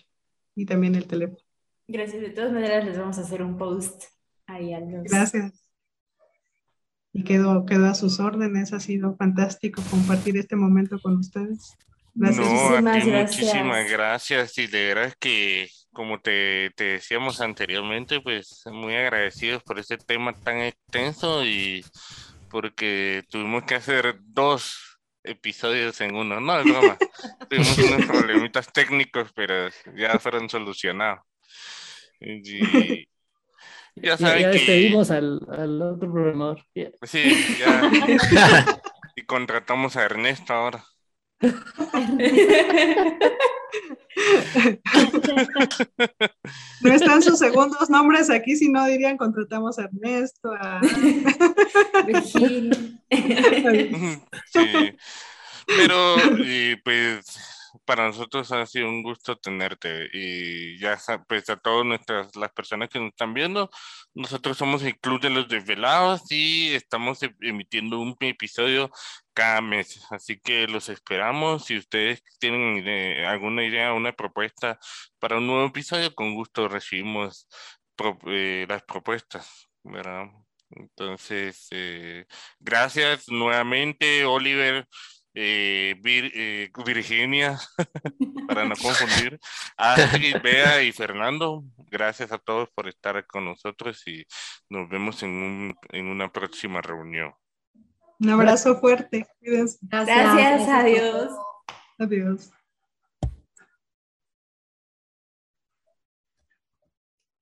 Y también el teléfono. Gracias. De todas maneras, les vamos a hacer un post ahí al los... Gracias. Y quedó, quedó a sus órdenes. Ha sido fantástico compartir este momento con ustedes. Gracias. No, muchísimas gracias. Muchísimas gracias. Y de verdad que, como te, te decíamos anteriormente, pues muy agradecidos por este tema tan extenso y porque tuvimos que hacer dos episodios en uno. No, es broma. Tuvimos unos problemitas técnicos, pero ya fueron solucionados. Y ya saben ya, ya que... despedimos al, al, otro programador. Yeah. Sí, ya. y contratamos a Ernesto ahora. No están sus segundos nombres aquí, si no dirían contratamos a Ernesto, a sí. Pero pues para nosotros ha sido un gusto tenerte y ya pues a todas nuestras las personas que nos están viendo, nosotros somos el Club de los Desvelados y estamos emitiendo un episodio cada mes, así que los esperamos. Si ustedes tienen idea, alguna idea, una propuesta para un nuevo episodio, con gusto recibimos pro, eh, las propuestas, ¿verdad? Entonces, eh, gracias nuevamente, Oliver eh, Vir, eh, Virginia, para no confundir, Astrid, Bea y Fernando, gracias a todos por estar con nosotros y nos vemos en, un, en una próxima reunión. Un abrazo fuerte. Gracias, gracias adiós. Adiós.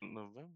Nos vemos.